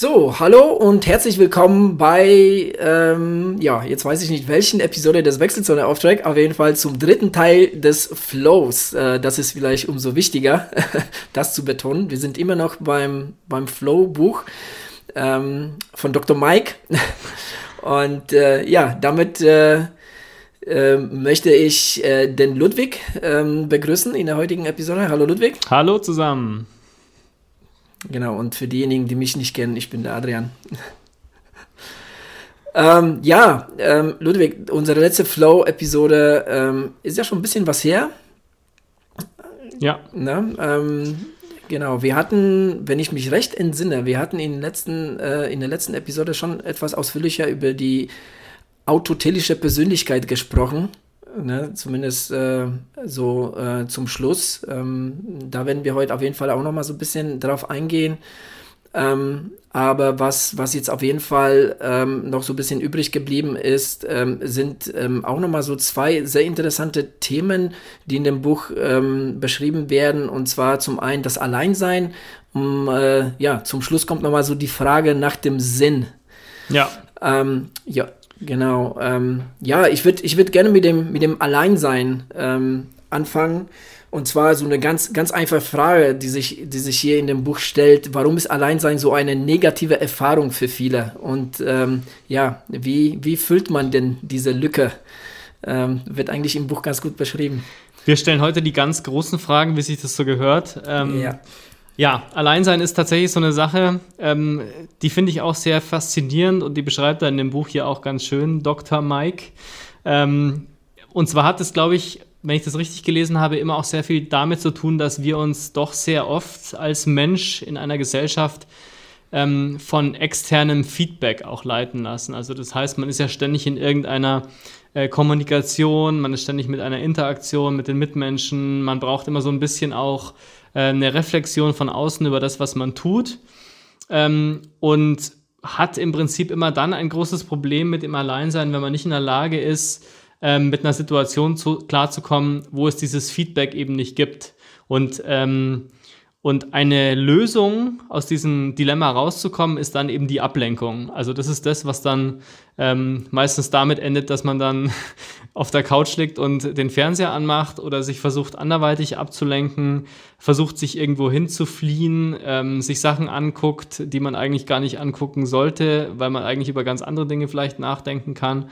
So, hallo und herzlich willkommen bei, ähm, ja, jetzt weiß ich nicht, welchen Episode des Wechselzone Auftrag, auf jeden Fall zum dritten Teil des Flows. Äh, das ist vielleicht umso wichtiger, das zu betonen. Wir sind immer noch beim, beim Flow-Buch ähm, von Dr. Mike. und äh, ja, damit äh, äh, möchte ich äh, den Ludwig ähm, begrüßen in der heutigen Episode. Hallo Ludwig. Hallo zusammen. Genau, und für diejenigen, die mich nicht kennen, ich bin der Adrian. ähm, ja, ähm, Ludwig, unsere letzte Flow-Episode ähm, ist ja schon ein bisschen was her. Ja. Na, ähm, genau, wir hatten, wenn ich mich recht entsinne, wir hatten in, letzten, äh, in der letzten Episode schon etwas ausführlicher über die autotelische Persönlichkeit gesprochen ne, zumindest äh, so äh, zum Schluss. Ähm, da werden wir heute auf jeden Fall auch noch mal so ein bisschen drauf eingehen. Ähm, aber was, was jetzt auf jeden Fall ähm, noch so ein bisschen übrig geblieben ist, ähm, sind ähm, auch noch mal so zwei sehr interessante Themen, die in dem Buch ähm, beschrieben werden. Und zwar zum einen das Alleinsein. Um, äh, ja, zum Schluss kommt noch mal so die Frage nach dem Sinn. Ja. Ähm, ja, Genau. Ähm, ja, ich würde ich würd gerne mit dem, mit dem Alleinsein ähm, anfangen. Und zwar so eine ganz, ganz einfache Frage, die sich, die sich hier in dem Buch stellt. Warum ist Alleinsein so eine negative Erfahrung für viele? Und ähm, ja, wie, wie füllt man denn diese Lücke? Ähm, wird eigentlich im Buch ganz gut beschrieben. Wir stellen heute die ganz großen Fragen, wie sich das so gehört. Ähm, ja. Ja, Alleinsein ist tatsächlich so eine Sache, ähm, die finde ich auch sehr faszinierend und die beschreibt er in dem Buch hier auch ganz schön, Dr. Mike. Ähm, und zwar hat es, glaube ich, wenn ich das richtig gelesen habe, immer auch sehr viel damit zu tun, dass wir uns doch sehr oft als Mensch in einer Gesellschaft ähm, von externem Feedback auch leiten lassen. Also das heißt, man ist ja ständig in irgendeiner äh, Kommunikation, man ist ständig mit einer Interaktion mit den Mitmenschen, man braucht immer so ein bisschen auch eine Reflexion von außen über das, was man tut. Ähm, und hat im Prinzip immer dann ein großes Problem mit dem Alleinsein, wenn man nicht in der Lage ist, ähm, mit einer Situation zu, klarzukommen, wo es dieses Feedback eben nicht gibt. Und ähm, und eine Lösung aus diesem Dilemma rauszukommen, ist dann eben die Ablenkung. Also das ist das, was dann ähm, meistens damit endet, dass man dann auf der Couch liegt und den Fernseher anmacht oder sich versucht anderweitig abzulenken, versucht sich irgendwo hinzufliehen, ähm, sich Sachen anguckt, die man eigentlich gar nicht angucken sollte, weil man eigentlich über ganz andere Dinge vielleicht nachdenken kann.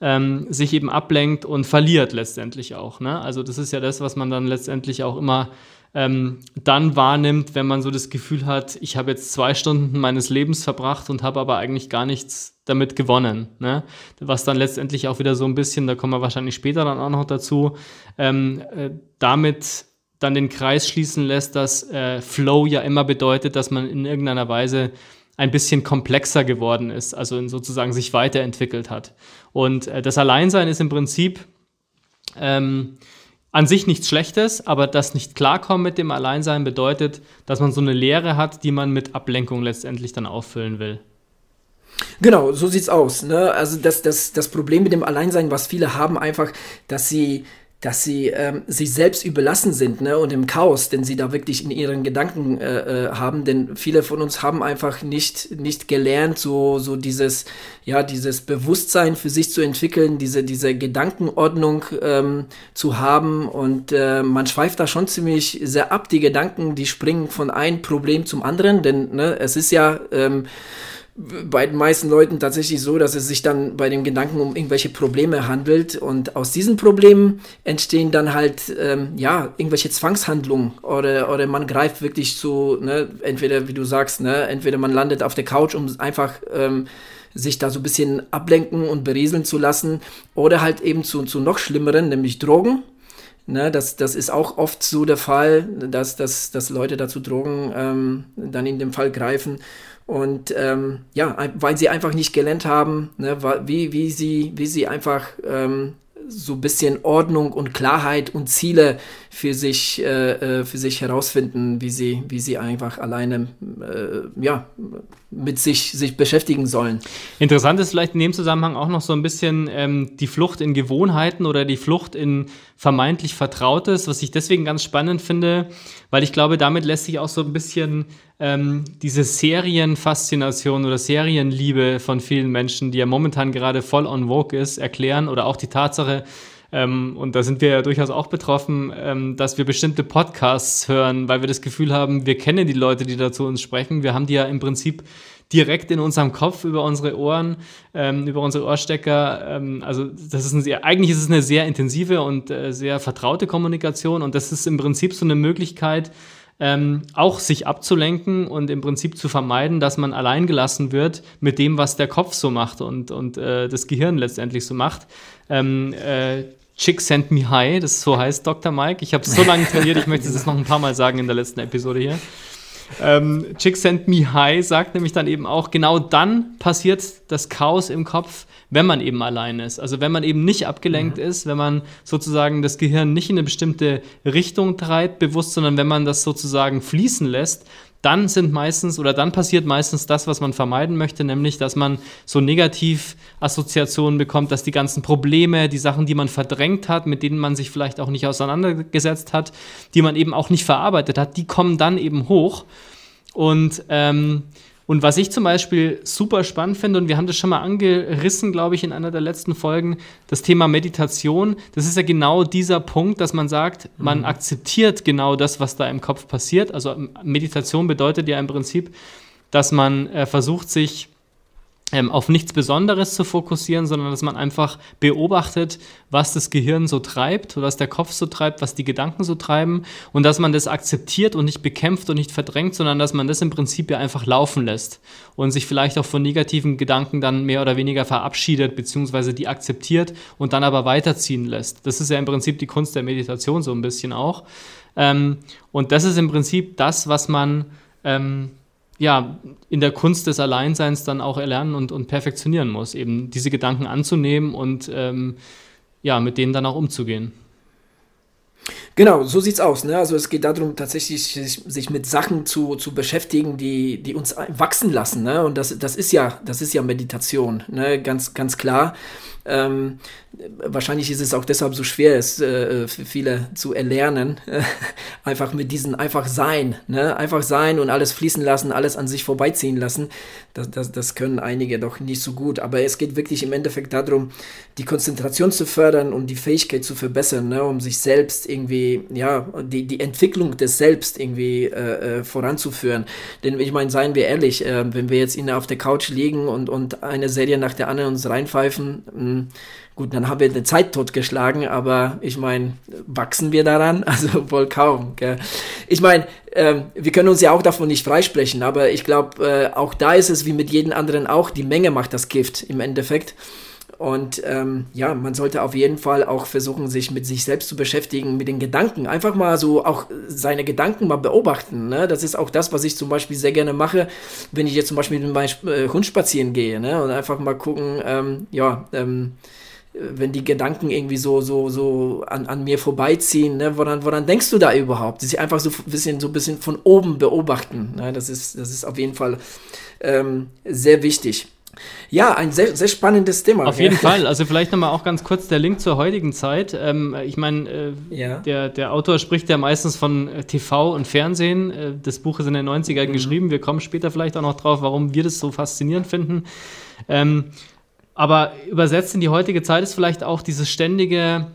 Ähm, sich eben ablenkt und verliert letztendlich auch. Ne? Also das ist ja das, was man dann letztendlich auch immer ähm, dann wahrnimmt, wenn man so das Gefühl hat, ich habe jetzt zwei Stunden meines Lebens verbracht und habe aber eigentlich gar nichts damit gewonnen. Ne? Was dann letztendlich auch wieder so ein bisschen, da kommen wir wahrscheinlich später dann auch noch dazu, ähm, äh, damit dann den Kreis schließen lässt, dass äh, Flow ja immer bedeutet, dass man in irgendeiner Weise ein bisschen komplexer geworden ist, also sozusagen sich weiterentwickelt hat. Und äh, das Alleinsein ist im Prinzip ähm, an sich nichts Schlechtes, aber das nicht klarkommen mit dem Alleinsein bedeutet, dass man so eine Leere hat, die man mit Ablenkung letztendlich dann auffüllen will. Genau, so sieht's aus. Ne? Also das, das, das Problem mit dem Alleinsein, was viele haben, einfach, dass sie dass sie ähm, sich selbst überlassen sind ne, und im Chaos, den sie da wirklich in ihren Gedanken äh, äh, haben. Denn viele von uns haben einfach nicht, nicht gelernt, so, so dieses, ja, dieses Bewusstsein für sich zu entwickeln, diese, diese Gedankenordnung ähm, zu haben. Und äh, man schweift da schon ziemlich sehr ab. Die Gedanken, die springen von einem Problem zum anderen, denn ne, es ist ja. Ähm, bei den meisten Leuten tatsächlich so, dass es sich dann bei dem Gedanken um irgendwelche Probleme handelt und aus diesen Problemen entstehen dann halt ähm, ja irgendwelche Zwangshandlungen oder oder man greift wirklich zu ne entweder wie du sagst ne entweder man landet auf der Couch um einfach ähm, sich da so ein bisschen ablenken und berieseln zu lassen oder halt eben zu, zu noch schlimmeren, nämlich Drogen. Ne, das, das ist auch oft so der Fall, dass, dass, dass Leute dazu Drogen ähm, dann in dem Fall greifen. Und ähm, ja, weil sie einfach nicht gelernt haben, ne, wie, wie, sie, wie sie einfach ähm, so ein bisschen Ordnung und Klarheit und Ziele für sich, äh, äh, für sich herausfinden, wie sie, wie sie einfach alleine äh, ja, mit sich, sich beschäftigen sollen. Interessant ist vielleicht in dem Zusammenhang auch noch so ein bisschen ähm, die Flucht in Gewohnheiten oder die Flucht in vermeintlich Vertrautes, was ich deswegen ganz spannend finde, weil ich glaube, damit lässt sich auch so ein bisschen ähm, diese Serienfaszination oder Serienliebe von vielen Menschen, die ja momentan gerade voll on vogue ist, erklären oder auch die Tatsache, ähm, und da sind wir ja durchaus auch betroffen, ähm, dass wir bestimmte Podcasts hören, weil wir das Gefühl haben, wir kennen die Leute, die da zu uns sprechen. Wir haben die ja im Prinzip direkt in unserem Kopf über unsere Ohren, ähm, über unsere Ohrstecker. Ähm, also das ist ein sehr, eigentlich ist es eine sehr intensive und äh, sehr vertraute Kommunikation und das ist im Prinzip so eine Möglichkeit, ähm, auch sich abzulenken und im Prinzip zu vermeiden, dass man allein gelassen wird mit dem, was der Kopf so macht und, und äh, das Gehirn letztendlich so macht. Ähm, äh, Chick Send Me High, das so heißt Dr. Mike. Ich habe so lange trainiert, ich möchte es noch ein paar Mal sagen in der letzten Episode hier. Ähm, Chick Send Me High sagt nämlich dann eben auch, genau dann passiert das Chaos im Kopf, wenn man eben allein ist. Also wenn man eben nicht abgelenkt mhm. ist, wenn man sozusagen das Gehirn nicht in eine bestimmte Richtung treibt, bewusst, sondern wenn man das sozusagen fließen lässt, dann sind meistens oder dann passiert meistens das, was man vermeiden möchte, nämlich, dass man so Negativassoziationen bekommt, dass die ganzen Probleme, die Sachen, die man verdrängt hat, mit denen man sich vielleicht auch nicht auseinandergesetzt hat, die man eben auch nicht verarbeitet hat, die kommen dann eben hoch. Und ähm, und was ich zum Beispiel super spannend finde, und wir haben das schon mal angerissen, glaube ich, in einer der letzten Folgen, das Thema Meditation, das ist ja genau dieser Punkt, dass man sagt, man mhm. akzeptiert genau das, was da im Kopf passiert. Also Meditation bedeutet ja im Prinzip, dass man äh, versucht, sich auf nichts Besonderes zu fokussieren, sondern dass man einfach beobachtet, was das Gehirn so treibt, was der Kopf so treibt, was die Gedanken so treiben und dass man das akzeptiert und nicht bekämpft und nicht verdrängt, sondern dass man das im Prinzip ja einfach laufen lässt und sich vielleicht auch von negativen Gedanken dann mehr oder weniger verabschiedet, beziehungsweise die akzeptiert und dann aber weiterziehen lässt. Das ist ja im Prinzip die Kunst der Meditation so ein bisschen auch. Ähm, und das ist im Prinzip das, was man ähm, ja, in der Kunst des Alleinseins dann auch erlernen und, und perfektionieren muss, eben diese Gedanken anzunehmen und ähm, ja, mit denen dann auch umzugehen. Genau, so sieht's aus. Ne? Also es geht darum, tatsächlich sich, sich, mit Sachen zu, zu beschäftigen, die, die uns wachsen lassen. Ne? Und das, das ist ja, das ist ja Meditation, ne? ganz, ganz klar. Ähm, wahrscheinlich ist es auch deshalb so schwer, es äh, für viele zu erlernen. einfach mit diesen einfach sein, ne? einfach sein und alles fließen lassen, alles an sich vorbeiziehen lassen. Das, das, das können einige doch nicht so gut. Aber es geht wirklich im Endeffekt darum, die Konzentration zu fördern und die Fähigkeit zu verbessern, ne? um sich selbst irgendwie, ja, die, die Entwicklung des Selbst irgendwie äh, äh, voranzuführen. Denn ich meine, seien wir ehrlich, äh, wenn wir jetzt auf der Couch liegen und, und eine Serie nach der anderen uns reinpfeifen, hm, gut, dann haben wir eine Zeit totgeschlagen, aber ich meine, wachsen wir daran? Also wohl kaum. Gell? Ich meine, ähm, wir können uns ja auch davon nicht freisprechen, aber ich glaube, äh, auch da ist es wie mit jedem anderen auch, die Menge macht das Gift im Endeffekt. Und ähm, ja, man sollte auf jeden Fall auch versuchen, sich mit sich selbst zu beschäftigen, mit den Gedanken. Einfach mal so auch seine Gedanken mal beobachten. Ne? Das ist auch das, was ich zum Beispiel sehr gerne mache, wenn ich jetzt zum Beispiel mit meinem äh, Hund spazieren gehe. Ne? Und einfach mal gucken, ähm, ja, ähm, wenn die Gedanken irgendwie so, so, so an, an mir vorbeiziehen, ne, woran, woran denkst du da überhaupt? Sie einfach so ein bisschen, so ein bisschen von oben beobachten. Ne? Das, ist, das ist auf jeden Fall ähm, sehr wichtig. Ja, ein sehr, sehr spannendes Thema. Auf jeden Fall. Also vielleicht nochmal auch ganz kurz der Link zur heutigen Zeit. Ähm, ich meine, äh, ja. der, der Autor spricht ja meistens von äh, TV und Fernsehen. Äh, das Buch ist in den 90ern mhm. geschrieben. Wir kommen später vielleicht auch noch drauf, warum wir das so faszinierend finden. Ähm, aber übersetzt in die heutige Zeit ist vielleicht auch dieses ständige,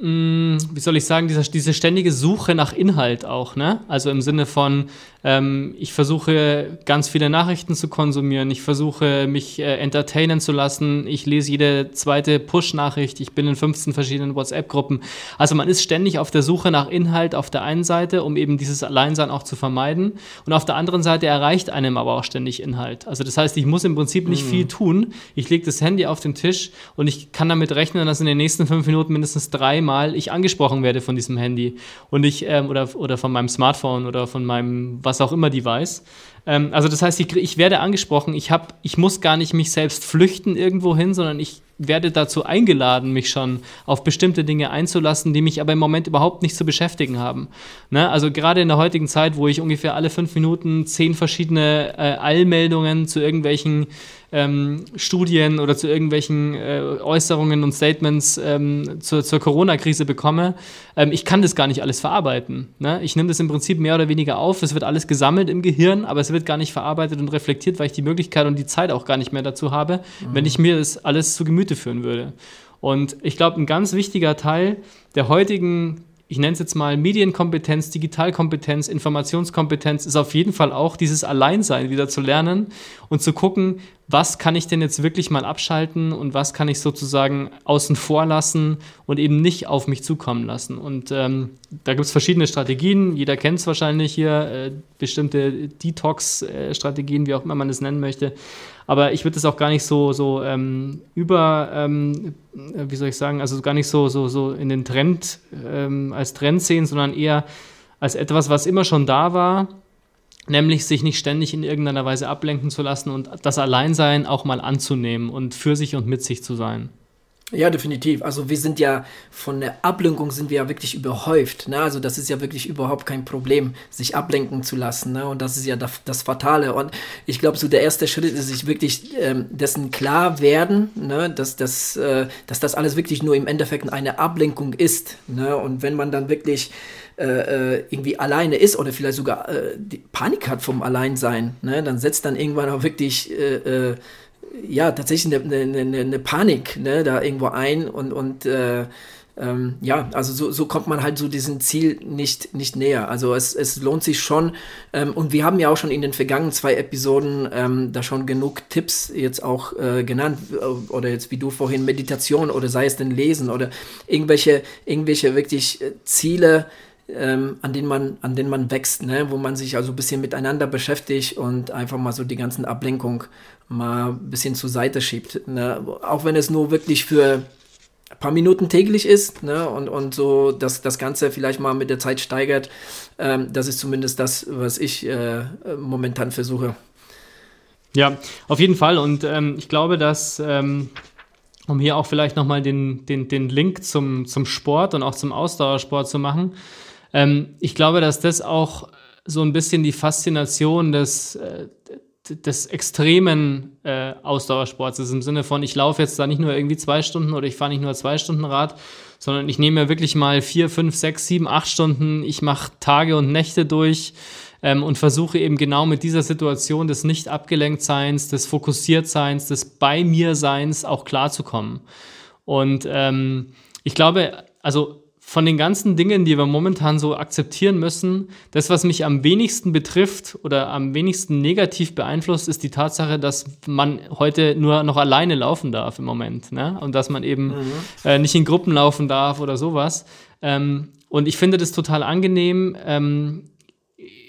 mm, wie soll ich sagen, dieser, diese ständige Suche nach Inhalt auch, ne? Also im Sinne von, ähm, ich versuche ganz viele Nachrichten zu konsumieren. Ich versuche mich äh, entertainen zu lassen. Ich lese jede zweite Push-Nachricht. Ich bin in 15 verschiedenen WhatsApp-Gruppen. Also man ist ständig auf der Suche nach Inhalt auf der einen Seite, um eben dieses Alleinsein auch zu vermeiden. Und auf der anderen Seite erreicht einem aber auch ständig Inhalt. Also das heißt, ich muss im Prinzip nicht mhm. viel tun. Ich lege das Handy auf den Tisch und ich kann damit rechnen, dass in den nächsten fünf Minuten mindestens dreimal ich angesprochen werde von diesem Handy. Und ich, ähm, oder, oder von meinem Smartphone oder von meinem was auch immer die weiß. Ähm, also das heißt, ich, ich werde angesprochen, ich, hab, ich muss gar nicht mich selbst flüchten irgendwo hin, sondern ich werde dazu eingeladen, mich schon auf bestimmte Dinge einzulassen, die mich aber im Moment überhaupt nicht zu beschäftigen haben. Ne? Also gerade in der heutigen Zeit, wo ich ungefähr alle fünf Minuten zehn verschiedene äh, Eilmeldungen zu irgendwelchen ähm, Studien oder zu irgendwelchen äh, Äußerungen und Statements ähm, zur, zur Corona-Krise bekomme, ähm, ich kann das gar nicht alles verarbeiten. Ne? Ich nehme das im Prinzip mehr oder weniger auf, es wird alles gesammelt im Gehirn, aber es wird gar nicht verarbeitet und reflektiert, weil ich die Möglichkeit und die Zeit auch gar nicht mehr dazu habe, mhm. wenn ich mir das alles zu Gemüte führen würde. Und ich glaube, ein ganz wichtiger Teil der heutigen ich nenne es jetzt mal Medienkompetenz, Digitalkompetenz, Informationskompetenz, ist auf jeden Fall auch dieses Alleinsein wieder zu lernen und zu gucken, was kann ich denn jetzt wirklich mal abschalten und was kann ich sozusagen außen vor lassen und eben nicht auf mich zukommen lassen. Und ähm, da gibt es verschiedene Strategien. Jeder kennt es wahrscheinlich hier, äh, bestimmte Detox-Strategien, wie auch immer man es nennen möchte. Aber ich würde es auch gar nicht so, so ähm, über, ähm, wie soll ich sagen, also gar nicht so, so, so in den Trend, ähm, als Trend sehen, sondern eher als etwas, was immer schon da war nämlich sich nicht ständig in irgendeiner Weise ablenken zu lassen und das Alleinsein auch mal anzunehmen und für sich und mit sich zu sein. Ja, definitiv. Also wir sind ja von der Ablenkung sind wir ja wirklich überhäuft. Ne? Also das ist ja wirklich überhaupt kein Problem, sich ablenken zu lassen. Ne? Und das ist ja das, das Fatale. Und ich glaube, so der erste Schritt ist sich wirklich ähm, dessen klar werden, ne? dass, das, äh, dass das alles wirklich nur im Endeffekt eine Ablenkung ist. Ne? Und wenn man dann wirklich äh, äh, irgendwie alleine ist oder vielleicht sogar äh, Panik hat vom Alleinsein, ne, dann setzt dann irgendwann auch wirklich äh, äh ja tatsächlich eine, eine, eine, Panik ne, da irgendwo ein und, und äh, ähm, ja, also so, so kommt man halt so diesem Ziel nicht, nicht näher. Also es, es lohnt sich schon. Ähm, und wir haben ja auch schon in den vergangenen zwei Episoden ähm, da schon genug Tipps jetzt auch äh, genannt. Oder jetzt wie du vorhin Meditation oder sei es denn Lesen oder irgendwelche, irgendwelche wirklich Ziele, ähm, an, denen man, an denen man wächst, ne? wo man sich also ein bisschen miteinander beschäftigt und einfach mal so die ganzen Ablenkung mal ein bisschen zur Seite schiebt. Ne? Auch wenn es nur wirklich für ein paar Minuten täglich ist ne? und, und so dass das Ganze vielleicht mal mit der Zeit steigert. Ähm, das ist zumindest das, was ich äh, momentan versuche. Ja, auf jeden Fall. Und ähm, ich glaube, dass, ähm, um hier auch vielleicht nochmal den, den, den Link zum, zum Sport und auch zum Ausdauersport zu machen, ähm, ich glaube, dass das auch so ein bisschen die Faszination des, äh, des extremen äh, Ausdauersports ist, im Sinne von, ich laufe jetzt da nicht nur irgendwie zwei Stunden oder ich fahre nicht nur zwei Stunden Rad, sondern ich nehme mir wirklich mal vier, fünf, sechs, sieben, acht Stunden, ich mache Tage und Nächte durch ähm, und versuche eben genau mit dieser Situation des Nicht-Abgelenktseins, des Fokussiertseins, des Bei mir Seins auch klarzukommen. Und ähm, ich glaube, also von den ganzen Dingen, die wir momentan so akzeptieren müssen, das, was mich am wenigsten betrifft oder am wenigsten negativ beeinflusst, ist die Tatsache, dass man heute nur noch alleine laufen darf im Moment. Ne? Und dass man eben mhm. äh, nicht in Gruppen laufen darf oder sowas. Ähm, und ich finde das total angenehm ähm,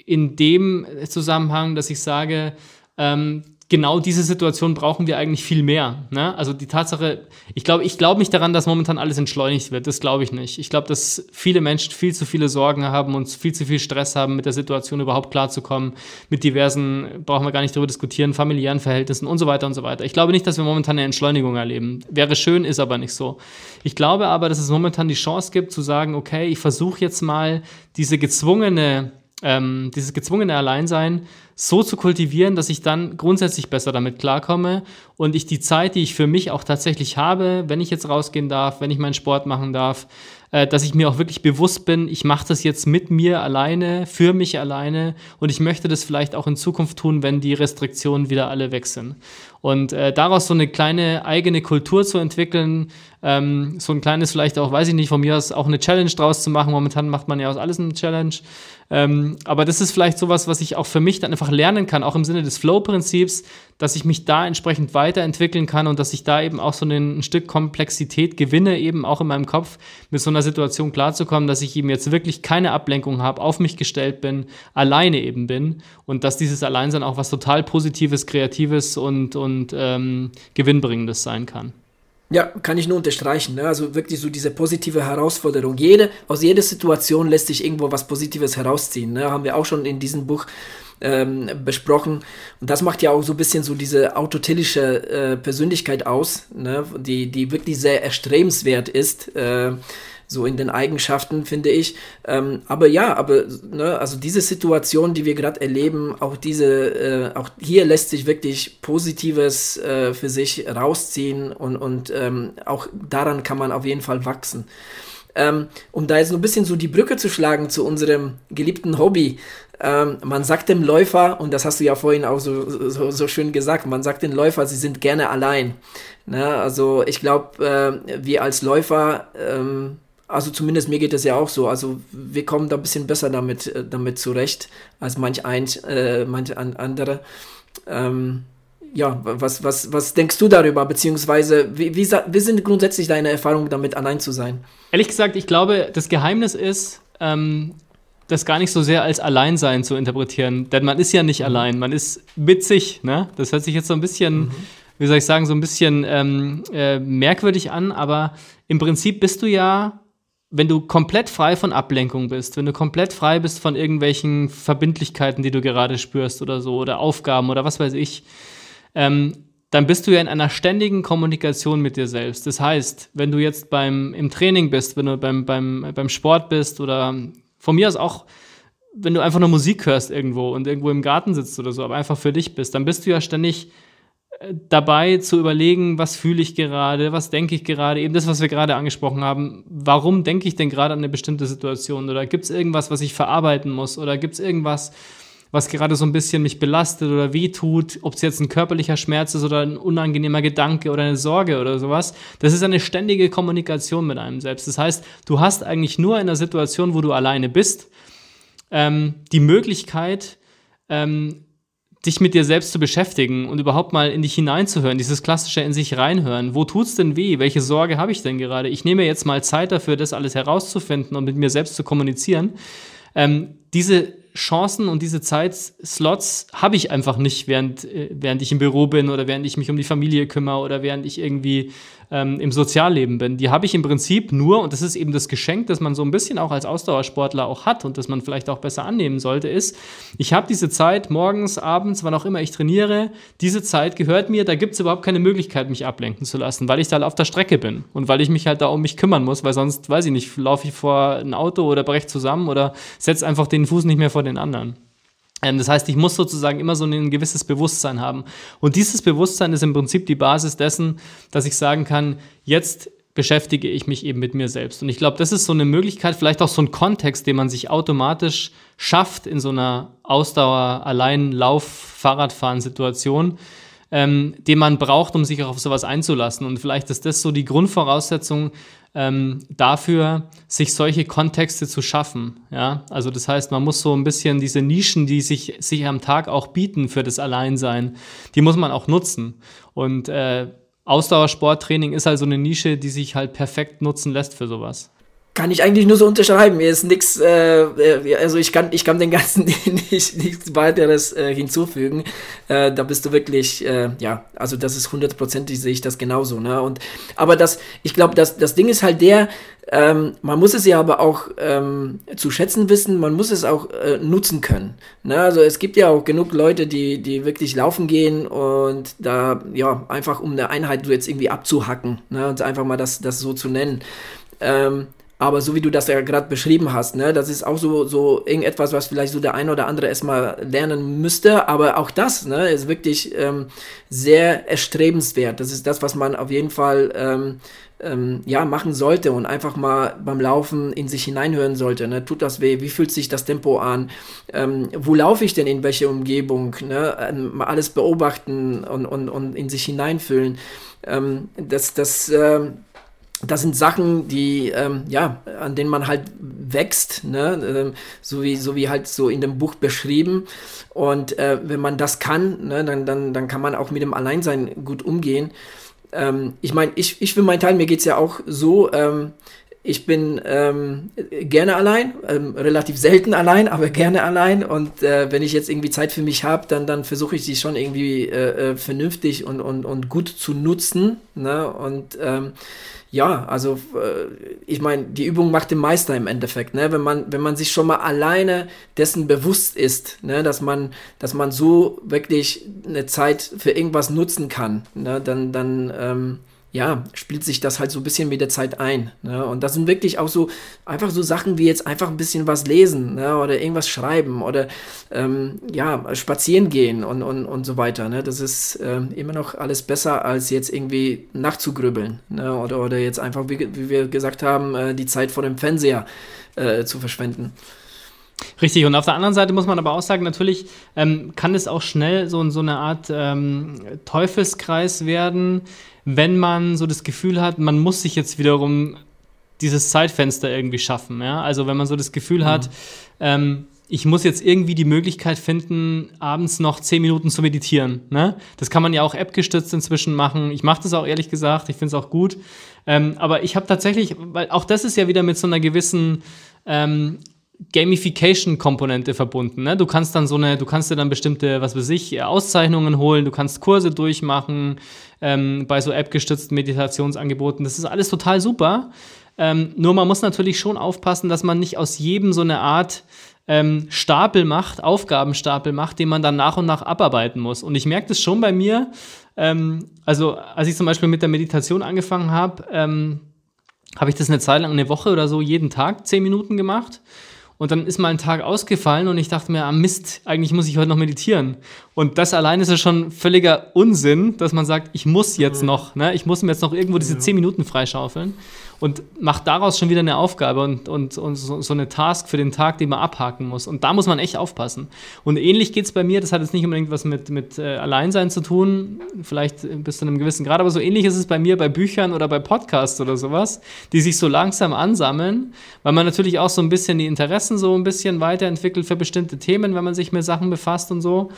in dem Zusammenhang, dass ich sage, ähm, genau diese Situation brauchen wir eigentlich viel mehr. Ne? Also die Tatsache, ich glaube ich glaube nicht daran, dass momentan alles entschleunigt wird. Das glaube ich nicht. Ich glaube, dass viele Menschen viel zu viele Sorgen haben und viel zu viel Stress haben, mit der Situation überhaupt klarzukommen. Mit diversen, brauchen wir gar nicht darüber diskutieren, familiären Verhältnissen und so weiter und so weiter. Ich glaube nicht, dass wir momentan eine Entschleunigung erleben. Wäre schön, ist aber nicht so. Ich glaube aber, dass es momentan die Chance gibt zu sagen, okay, ich versuche jetzt mal diese gezwungene ähm, dieses gezwungene Alleinsein so zu kultivieren, dass ich dann grundsätzlich besser damit klarkomme und ich die Zeit, die ich für mich auch tatsächlich habe, wenn ich jetzt rausgehen darf, wenn ich meinen Sport machen darf, äh, dass ich mir auch wirklich bewusst bin, ich mache das jetzt mit mir alleine, für mich alleine und ich möchte das vielleicht auch in Zukunft tun, wenn die Restriktionen wieder alle weg sind. Und äh, daraus so eine kleine eigene Kultur zu entwickeln, ähm, so ein kleines vielleicht auch, weiß ich nicht, von mir aus auch eine Challenge draus zu machen. Momentan macht man ja aus alles eine Challenge. Ähm, aber das ist vielleicht sowas, was ich auch für mich dann einfach lernen kann, auch im Sinne des Flow-Prinzips, dass ich mich da entsprechend weiterentwickeln kann und dass ich da eben auch so ein, ein Stück Komplexität gewinne, eben auch in meinem Kopf, mit so einer Situation klarzukommen, dass ich eben jetzt wirklich keine Ablenkung habe, auf mich gestellt bin, alleine eben bin und dass dieses Alleinsein auch was total Positives, Kreatives und, und ähm, Gewinnbringendes sein kann. Ja, kann ich nur unterstreichen. Ne? Also wirklich so diese positive Herausforderung. Jede, aus jeder Situation lässt sich irgendwo was Positives herausziehen. Ne? Haben wir auch schon in diesem Buch ähm, besprochen. Und das macht ja auch so ein bisschen so diese autotelische äh, Persönlichkeit aus, ne? die, die wirklich sehr erstrebenswert ist. Äh, so in den Eigenschaften, finde ich. Ähm, aber ja, aber ne, also diese Situation, die wir gerade erleben, auch diese, äh, auch hier lässt sich wirklich Positives äh, für sich rausziehen und, und ähm, auch daran kann man auf jeden Fall wachsen. Ähm, um da jetzt so ein bisschen so die Brücke zu schlagen zu unserem geliebten Hobby, ähm, man sagt dem Läufer, und das hast du ja vorhin auch so, so, so schön gesagt, man sagt den Läufer, sie sind gerne allein. Ne? Also ich glaube, äh, wir als Läufer ähm, also zumindest mir geht es ja auch so. Also wir kommen da ein bisschen besser damit, äh, damit zurecht als manch ein, äh, manch an andere. Ähm, ja, was, was, was denkst du darüber? Beziehungsweise, wie, wie, wie sind grundsätzlich deine Erfahrungen damit, allein zu sein? Ehrlich gesagt, ich glaube, das Geheimnis ist, ähm, das gar nicht so sehr als Alleinsein zu interpretieren. Denn man ist ja nicht mhm. allein, man ist mit sich. Ne? Das hört sich jetzt so ein bisschen, mhm. wie soll ich sagen, so ein bisschen ähm, äh, merkwürdig an, aber im Prinzip bist du ja wenn du komplett frei von Ablenkung bist, wenn du komplett frei bist von irgendwelchen Verbindlichkeiten, die du gerade spürst oder so, oder Aufgaben oder was weiß ich, ähm, dann bist du ja in einer ständigen Kommunikation mit dir selbst. Das heißt, wenn du jetzt beim, im Training bist, wenn du beim, beim, beim Sport bist oder von mir aus auch, wenn du einfach nur Musik hörst irgendwo und irgendwo im Garten sitzt oder so, aber einfach für dich bist, dann bist du ja ständig dabei zu überlegen, was fühle ich gerade, was denke ich gerade, eben das, was wir gerade angesprochen haben. Warum denke ich denn gerade an eine bestimmte Situation? Oder gibt es irgendwas, was ich verarbeiten muss? Oder gibt es irgendwas, was gerade so ein bisschen mich belastet oder wehtut, ob es jetzt ein körperlicher Schmerz ist oder ein unangenehmer Gedanke oder eine Sorge oder sowas. Das ist eine ständige Kommunikation mit einem selbst. Das heißt, du hast eigentlich nur in einer Situation, wo du alleine bist, ähm, die Möglichkeit, ähm, dich mit dir selbst zu beschäftigen und überhaupt mal in dich hineinzuhören, dieses klassische in sich reinhören. Wo tut's denn weh? Welche Sorge habe ich denn gerade? Ich nehme jetzt mal Zeit dafür, das alles herauszufinden und mit mir selbst zu kommunizieren. Ähm, diese Chancen und diese Zeitslots habe ich einfach nicht, während, äh, während ich im Büro bin oder während ich mich um die Familie kümmere oder während ich irgendwie ähm, im Sozialleben bin. Die habe ich im Prinzip nur, und das ist eben das Geschenk, das man so ein bisschen auch als Ausdauersportler auch hat und das man vielleicht auch besser annehmen sollte, ist, ich habe diese Zeit morgens, abends, wann auch immer ich trainiere, diese Zeit gehört mir, da gibt es überhaupt keine Möglichkeit, mich ablenken zu lassen, weil ich da auf der Strecke bin und weil ich mich halt da um mich kümmern muss, weil sonst, weiß ich nicht, laufe ich vor ein Auto oder breche zusammen oder setze einfach den Fuß nicht mehr vor den anderen. Ähm, das heißt, ich muss sozusagen immer so ein gewisses Bewusstsein haben. Und dieses Bewusstsein ist im Prinzip die Basis dessen, dass ich sagen kann, jetzt beschäftige ich mich eben mit mir selbst. Und ich glaube, das ist so eine Möglichkeit, vielleicht auch so ein Kontext, den man sich automatisch schafft in so einer Ausdauer, allein Lauf, Fahrradfahren-Situation, ähm, den man braucht, um sich auch auf sowas einzulassen. Und vielleicht ist das so die Grundvoraussetzung, ähm, dafür, sich solche Kontexte zu schaffen. Ja? Also das heißt, man muss so ein bisschen diese Nischen, die sich, sich am Tag auch bieten für das Alleinsein, die muss man auch nutzen. Und äh, Ausdauersporttraining ist also eine Nische, die sich halt perfekt nutzen lässt für sowas kann ich eigentlich nur so unterschreiben. Mir ist nichts, äh, äh, also ich kann, ich kann den ganzen nicht, nichts weiteres äh, hinzufügen. Äh, da bist du wirklich, äh, ja, also das ist hundertprozentig, sehe ich das genauso. Ne? Und, aber das, ich glaube, das, das Ding ist halt der, ähm, man muss es ja aber auch ähm, zu schätzen wissen, man muss es auch äh, nutzen können. Ne? Also es gibt ja auch genug Leute, die, die wirklich laufen gehen und da, ja, einfach um eine Einheit jetzt irgendwie abzuhacken ne? und einfach mal das, das so zu nennen. Ähm, aber so wie du das ja gerade beschrieben hast, ne, das ist auch so, so irgendetwas, was vielleicht so der eine oder andere erstmal lernen müsste. Aber auch das ne, ist wirklich ähm, sehr erstrebenswert. Das ist das, was man auf jeden Fall ähm, ähm, ja, machen sollte und einfach mal beim Laufen in sich hineinhören sollte. Ne? Tut das weh? Wie fühlt sich das Tempo an? Ähm, wo laufe ich denn in welche Umgebung? Ne? Ähm, mal alles beobachten und, und, und in sich hineinfühlen. Ähm, das, das, ähm, das sind Sachen, die, ähm, ja, an denen man halt wächst, ne? Ähm, so, wie, so wie halt so in dem Buch beschrieben. Und äh, wenn man das kann, ne, dann, dann, dann kann man auch mit dem Alleinsein gut umgehen. Ähm, ich meine, ich, ich für meinen Teil, mir geht es ja auch so, ähm, ich bin ähm, gerne allein, ähm, relativ selten allein, aber gerne allein. Und äh, wenn ich jetzt irgendwie Zeit für mich habe, dann, dann versuche ich sie schon irgendwie äh, äh, vernünftig und, und, und gut zu nutzen. Ne? Und ähm, ja, also äh, ich meine, die Übung macht den Meister im Endeffekt, ne? Wenn man, wenn man sich schon mal alleine dessen bewusst ist, ne, dass man, dass man so wirklich eine Zeit für irgendwas nutzen kann, ne, dann, dann ähm, ja, spielt sich das halt so ein bisschen mit der Zeit ein. Ne? Und das sind wirklich auch so einfach so Sachen wie jetzt einfach ein bisschen was lesen ne? oder irgendwas schreiben oder ähm, ja, spazieren gehen und, und, und so weiter. Ne? Das ist äh, immer noch alles besser, als jetzt irgendwie nachzugrübeln ne? oder, oder jetzt einfach, wie, wie wir gesagt haben, äh, die Zeit vor dem Fernseher äh, zu verschwenden. Richtig, und auf der anderen Seite muss man aber auch sagen, natürlich ähm, kann es auch schnell so, so eine Art ähm, Teufelskreis werden, wenn man so das Gefühl hat, man muss sich jetzt wiederum dieses Zeitfenster irgendwie schaffen. Ja? Also wenn man so das Gefühl mhm. hat, ähm, ich muss jetzt irgendwie die Möglichkeit finden, abends noch zehn Minuten zu meditieren. Ne? Das kann man ja auch appgestützt inzwischen machen. Ich mache das auch ehrlich gesagt, ich finde es auch gut. Ähm, aber ich habe tatsächlich, weil auch das ist ja wieder mit so einer gewissen ähm, Gamification-Komponente verbunden. Ne? Du kannst dann so eine, du kannst dir dann bestimmte, was weiß ich, Auszeichnungen holen, du kannst Kurse durchmachen ähm, bei so App-gestützten Meditationsangeboten. Das ist alles total super. Ähm, nur man muss natürlich schon aufpassen, dass man nicht aus jedem so eine Art ähm, Stapel macht, Aufgabenstapel macht, den man dann nach und nach abarbeiten muss. Und ich merke das schon bei mir. Ähm, also als ich zum Beispiel mit der Meditation angefangen habe, ähm, habe ich das eine Zeit lang, eine Woche oder so, jeden Tag zehn Minuten gemacht. Und dann ist mal ein Tag ausgefallen und ich dachte mir, ah Mist, eigentlich muss ich heute noch meditieren. Und das allein ist ja schon völliger Unsinn, dass man sagt, ich muss jetzt noch, ne? ich muss mir jetzt noch irgendwo diese zehn Minuten freischaufeln und macht daraus schon wieder eine Aufgabe und, und, und so, so, eine Task für den Tag, den man abhaken muss. Und da muss man echt aufpassen. Und ähnlich geht es bei mir, das hat jetzt nicht unbedingt was mit, mit äh, Alleinsein zu tun, vielleicht bis zu einem gewissen Grad, aber so ähnlich ist es bei mir bei Büchern oder bei Podcasts oder sowas, die sich so langsam ansammeln, weil man natürlich auch so ein bisschen die Interessen so ein bisschen weiterentwickelt für bestimmte Themen, wenn man sich mit Sachen befasst und so.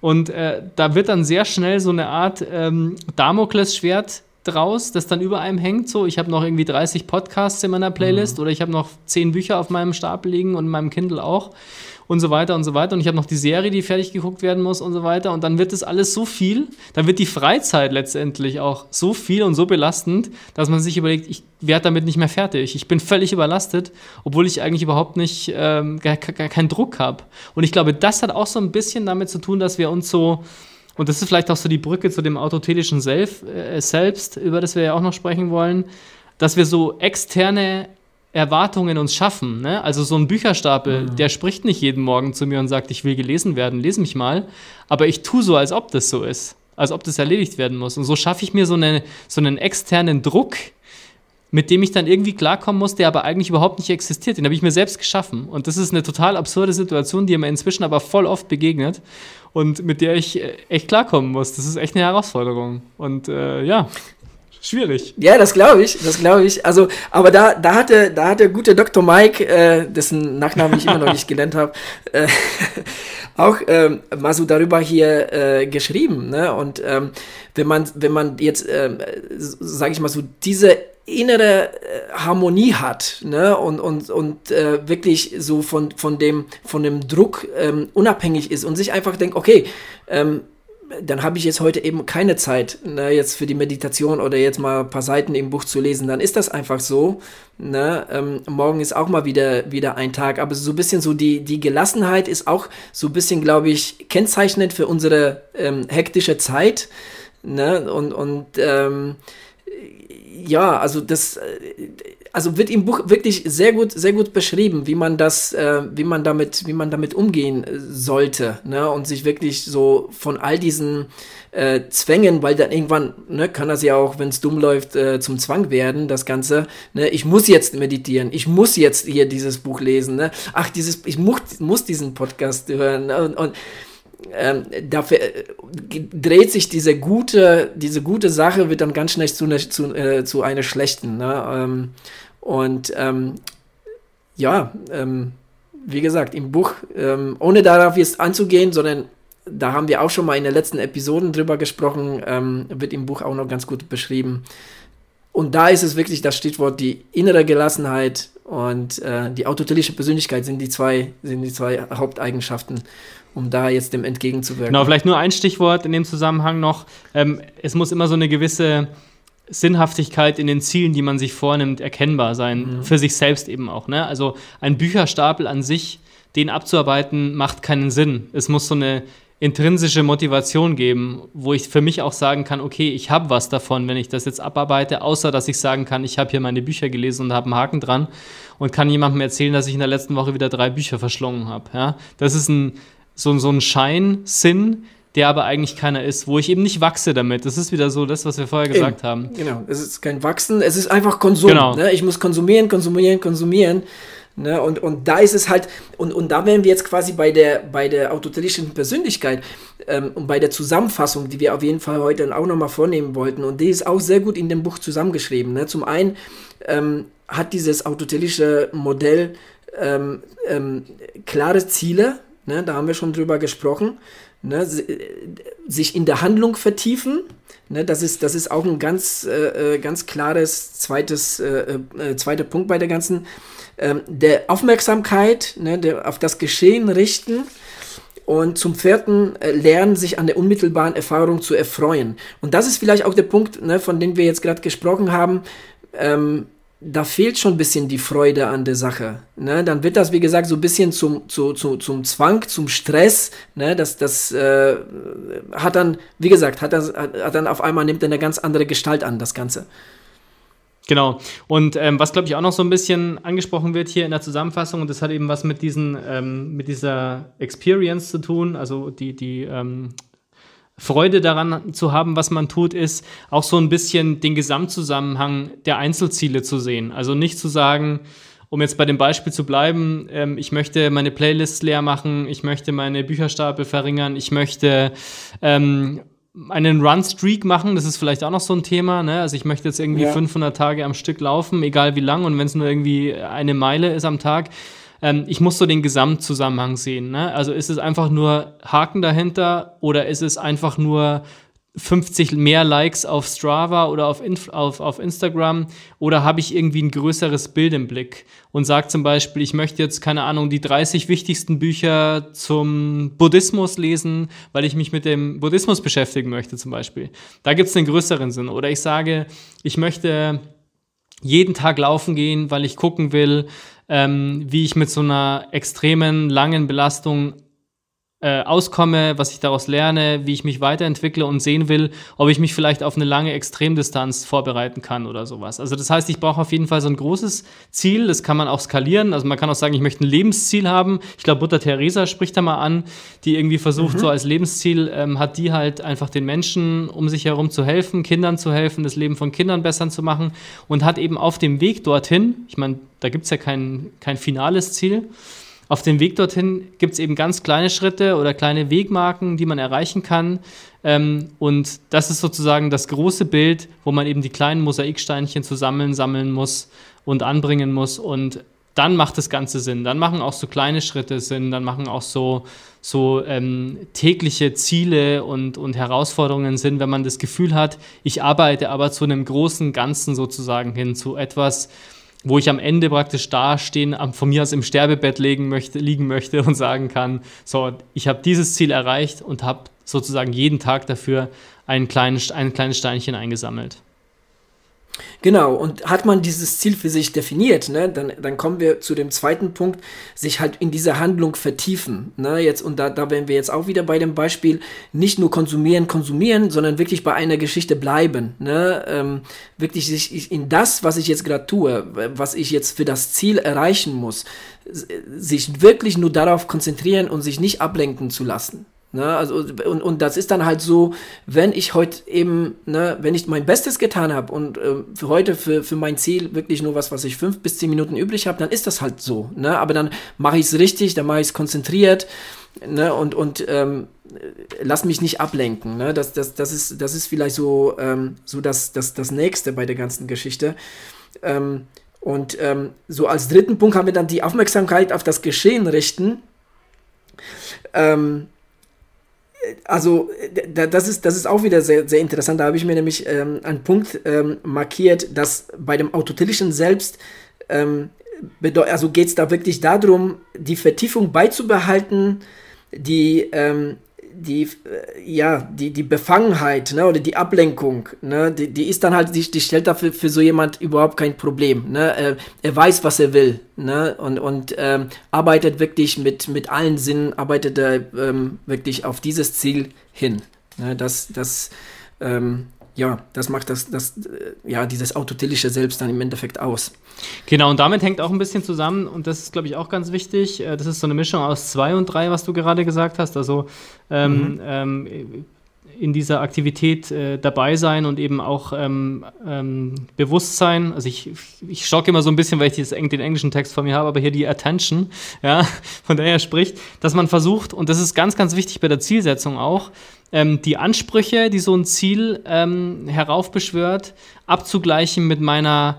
Und äh, da wird dann sehr schnell so eine Art ähm, Damoklesschwert draus, das dann über einem hängt. So, ich habe noch irgendwie 30 Podcasts in meiner Playlist mhm. oder ich habe noch 10 Bücher auf meinem Stapel liegen und in meinem Kindle auch und so weiter und so weiter. Und ich habe noch die Serie, die fertig geguckt werden muss und so weiter. Und dann wird das alles so viel, dann wird die Freizeit letztendlich auch so viel und so belastend, dass man sich überlegt, ich werde damit nicht mehr fertig. Ich bin völlig überlastet, obwohl ich eigentlich überhaupt nicht ähm, gar, gar keinen Druck habe. Und ich glaube, das hat auch so ein bisschen damit zu tun, dass wir uns so und das ist vielleicht auch so die Brücke zu dem autotelischen Self, äh, Selbst, über das wir ja auch noch sprechen wollen, dass wir so externe Erwartungen uns schaffen. Ne? Also so ein Bücherstapel, mhm. der spricht nicht jeden Morgen zu mir und sagt, ich will gelesen werden, lese mich mal. Aber ich tue so, als ob das so ist, als ob das erledigt werden muss. Und so schaffe ich mir so, eine, so einen externen Druck, mit dem ich dann irgendwie klarkommen muss, der aber eigentlich überhaupt nicht existiert. Den habe ich mir selbst geschaffen. Und das ist eine total absurde Situation, die mir inzwischen aber voll oft begegnet und mit der ich äh, echt klarkommen muss. Das ist echt eine Herausforderung. Und äh, ja, schwierig. Ja, das glaube ich, das glaube ich. Also, aber da, da hatte, da hat der gute Dr. Mike, äh, dessen Nachnamen ich immer noch nicht gelernt habe, äh, auch ähm, mal so darüber hier äh, geschrieben. Ne? Und ähm, wenn man, wenn man jetzt, ähm, sage ich mal so, diese innere äh, Harmonie hat ne? und, und, und äh, wirklich so von, von, dem, von dem Druck ähm, unabhängig ist und sich einfach denkt, okay, ähm, dann habe ich jetzt heute eben keine Zeit, ne, jetzt für die Meditation oder jetzt mal ein paar Seiten im Buch zu lesen, dann ist das einfach so. Ne? Ähm, morgen ist auch mal wieder, wieder ein Tag, aber so ein bisschen so die, die Gelassenheit ist auch so ein bisschen, glaube ich, kennzeichnend für unsere ähm, hektische Zeit. Ne? Und, und ähm, ja, also das, äh, also wird im Buch wirklich sehr gut, sehr gut beschrieben, wie man das, äh, wie man damit, wie man damit umgehen äh, sollte, ne, und sich wirklich so von all diesen äh, Zwängen, weil dann irgendwann, ne, kann das ja auch, wenn es dumm läuft, äh, zum Zwang werden, das Ganze, ne, ich muss jetzt meditieren, ich muss jetzt hier dieses Buch lesen, ne, ach, dieses, ich muss, muss diesen Podcast hören, ne, und, und ähm, dafür äh, dreht sich diese gute, diese gute Sache wird dann ganz schnell zu, ne, zu, äh, zu einer schlechten. Ne? Ähm, und ähm, ja, ähm, wie gesagt, im Buch, ähm, ohne darauf jetzt anzugehen, sondern da haben wir auch schon mal in den letzten Episoden drüber gesprochen, ähm, wird im Buch auch noch ganz gut beschrieben, und da ist es wirklich das Stichwort die innere Gelassenheit und äh, die autotelische Persönlichkeit sind die zwei, sind die zwei Haupteigenschaften, um da jetzt dem entgegenzuwirken. Genau, vielleicht nur ein Stichwort in dem Zusammenhang noch. Ähm, es muss immer so eine gewisse Sinnhaftigkeit in den Zielen, die man sich vornimmt, erkennbar sein, mhm. für sich selbst eben auch. Ne? Also ein Bücherstapel an sich, den abzuarbeiten, macht keinen Sinn. Es muss so eine intrinsische Motivation geben, wo ich für mich auch sagen kann, okay, ich habe was davon, wenn ich das jetzt abarbeite, außer dass ich sagen kann, ich habe hier meine Bücher gelesen und habe einen Haken dran und kann jemandem erzählen, dass ich in der letzten Woche wieder drei Bücher verschlungen habe. Ja? Das ist ein, so, so ein Scheinsinn, der aber eigentlich keiner ist, wo ich eben nicht wachse damit. Das ist wieder so das, was wir vorher gesagt eben, haben. Genau, es ist kein Wachsen, es ist einfach Konsum. Genau. Ne? Ich muss konsumieren, konsumieren, konsumieren. Ne? Und, und da ist es halt, und, und da wären wir jetzt quasi bei der, bei der autotelischen Persönlichkeit ähm, und bei der Zusammenfassung, die wir auf jeden Fall heute dann auch nochmal vornehmen wollten. Und die ist auch sehr gut in dem Buch zusammengeschrieben. Ne? Zum einen ähm, hat dieses autotelische Modell ähm, ähm klare Ziele, ne? da haben wir schon drüber gesprochen, ne? sich in der Handlung vertiefen. Ne, das, ist, das ist auch ein ganz, äh, äh ganz klares zweites, äh, äh, zweiter Punkt bei der ganzen ähm, der Aufmerksamkeit ne, der, auf das Geschehen richten und zum vierten äh, lernen, sich an der unmittelbaren Erfahrung zu erfreuen. Und das ist vielleicht auch der Punkt, ne, von dem wir jetzt gerade gesprochen haben. Ähm, da fehlt schon ein bisschen die Freude an der Sache. Ne? Dann wird das, wie gesagt, so ein bisschen zum, zu, zu, zum Zwang, zum Stress. Ne? Das, das äh, hat dann, wie gesagt, hat, das, hat dann auf einmal nimmt eine ganz andere Gestalt an, das Ganze. Genau. Und ähm, was, glaube ich, auch noch so ein bisschen angesprochen wird hier in der Zusammenfassung, und das hat eben was mit, diesen, ähm, mit dieser Experience zu tun, also die, die ähm, Freude daran zu haben, was man tut, ist auch so ein bisschen den Gesamtzusammenhang der Einzelziele zu sehen. Also nicht zu sagen, um jetzt bei dem Beispiel zu bleiben, ähm, ich möchte meine Playlists leer machen, ich möchte meine Bücherstapel verringern, ich möchte ähm, einen Run-Streak machen, das ist vielleicht auch noch so ein Thema. Ne? Also ich möchte jetzt irgendwie ja. 500 Tage am Stück laufen, egal wie lang und wenn es nur irgendwie eine Meile ist am Tag. Ähm, ich muss so den Gesamtzusammenhang sehen. Ne? Also ist es einfach nur Haken dahinter oder ist es einfach nur 50 mehr Likes auf Strava oder auf, Inf auf, auf Instagram oder habe ich irgendwie ein größeres Bild im Blick und sage zum Beispiel, ich möchte jetzt, keine Ahnung, die 30 wichtigsten Bücher zum Buddhismus lesen, weil ich mich mit dem Buddhismus beschäftigen möchte zum Beispiel. Da gibt es einen größeren Sinn. Oder ich sage, ich möchte jeden Tag laufen gehen, weil ich gucken will, ähm, wie ich mit so einer extremen, langen Belastung äh, auskomme, was ich daraus lerne, wie ich mich weiterentwickle und sehen will, ob ich mich vielleicht auf eine lange Extremdistanz vorbereiten kann oder sowas. Also das heißt, ich brauche auf jeden Fall so ein großes Ziel, das kann man auch skalieren. Also man kann auch sagen, ich möchte ein Lebensziel haben. Ich glaube, Mutter Teresa spricht da mal an, die irgendwie versucht, mhm. so als Lebensziel ähm, hat die halt einfach den Menschen um sich herum zu helfen, Kindern zu helfen, das Leben von Kindern besser zu machen und hat eben auf dem Weg dorthin, ich meine, da gibt es ja kein, kein finales Ziel, auf dem Weg dorthin gibt es eben ganz kleine Schritte oder kleine Wegmarken, die man erreichen kann. Ähm, und das ist sozusagen das große Bild, wo man eben die kleinen Mosaiksteinchen zusammen sammeln muss und anbringen muss. Und dann macht das Ganze Sinn. Dann machen auch so kleine Schritte Sinn, dann machen auch so, so ähm, tägliche Ziele und, und Herausforderungen Sinn, wenn man das Gefühl hat, ich arbeite aber zu einem großen Ganzen sozusagen hin, zu etwas, wo ich am Ende praktisch dastehen, von mir aus im Sterbebett legen möchte, liegen möchte und sagen kann, so, ich habe dieses Ziel erreicht und habe sozusagen jeden Tag dafür ein kleines, ein kleines Steinchen eingesammelt. Genau, und hat man dieses Ziel für sich definiert, ne, dann, dann kommen wir zu dem zweiten Punkt, sich halt in dieser Handlung vertiefen. Ne, jetzt, und da, da wären wir jetzt auch wieder bei dem Beispiel, nicht nur konsumieren, konsumieren, sondern wirklich bei einer Geschichte bleiben. Ne, ähm, wirklich sich in das, was ich jetzt gerade tue, was ich jetzt für das Ziel erreichen muss, sich wirklich nur darauf konzentrieren und sich nicht ablenken zu lassen. Ne, also, und, und das ist dann halt so, wenn ich heute eben, ne, wenn ich mein Bestes getan habe und äh, für heute, für, für mein Ziel wirklich nur was, was ich fünf bis zehn Minuten übrig habe, dann ist das halt so. Ne? Aber dann mache ich es richtig, dann mache ich es konzentriert ne? und, und ähm, lass mich nicht ablenken. Ne? Das, das, das, ist, das ist vielleicht so, ähm, so das, das, das Nächste bei der ganzen Geschichte. Ähm, und ähm, so als dritten Punkt haben wir dann die Aufmerksamkeit auf das Geschehen richten. Ähm, also das ist, das ist auch wieder sehr, sehr interessant. Da habe ich mir nämlich ähm, einen Punkt ähm, markiert, dass bei dem autotelischen Selbst, ähm, also geht es da wirklich darum, die Vertiefung beizubehalten, die, ähm, die, äh, ja, die, die Befangenheit ne, oder die Ablenkung, ne, die, die ist dann halt, die, die stellt dafür für so jemand überhaupt kein Problem. Ne? Er, er weiß, was er will ne? und, und ähm, arbeitet wirklich mit, mit allen Sinnen, arbeitet er ähm, wirklich auf dieses Ziel hin. Ne? Das, das, ähm, ja, das macht das, das, äh, ja, dieses autotelische Selbst dann im Endeffekt aus. Genau, und damit hängt auch ein bisschen zusammen, und das ist, glaube ich, auch ganz wichtig, äh, das ist so eine Mischung aus zwei und drei, was du gerade gesagt hast. Also ähm, mhm. ähm, in dieser Aktivität äh, dabei sein und eben auch ähm, ähm, Bewusstsein. Also ich, ich schocke immer so ein bisschen, weil ich dieses, den englischen Text von mir habe, aber hier die Attention, ja, von der er spricht, dass man versucht, und das ist ganz, ganz wichtig bei der Zielsetzung auch, ähm, die Ansprüche, die so ein Ziel ähm, heraufbeschwört, abzugleichen mit meiner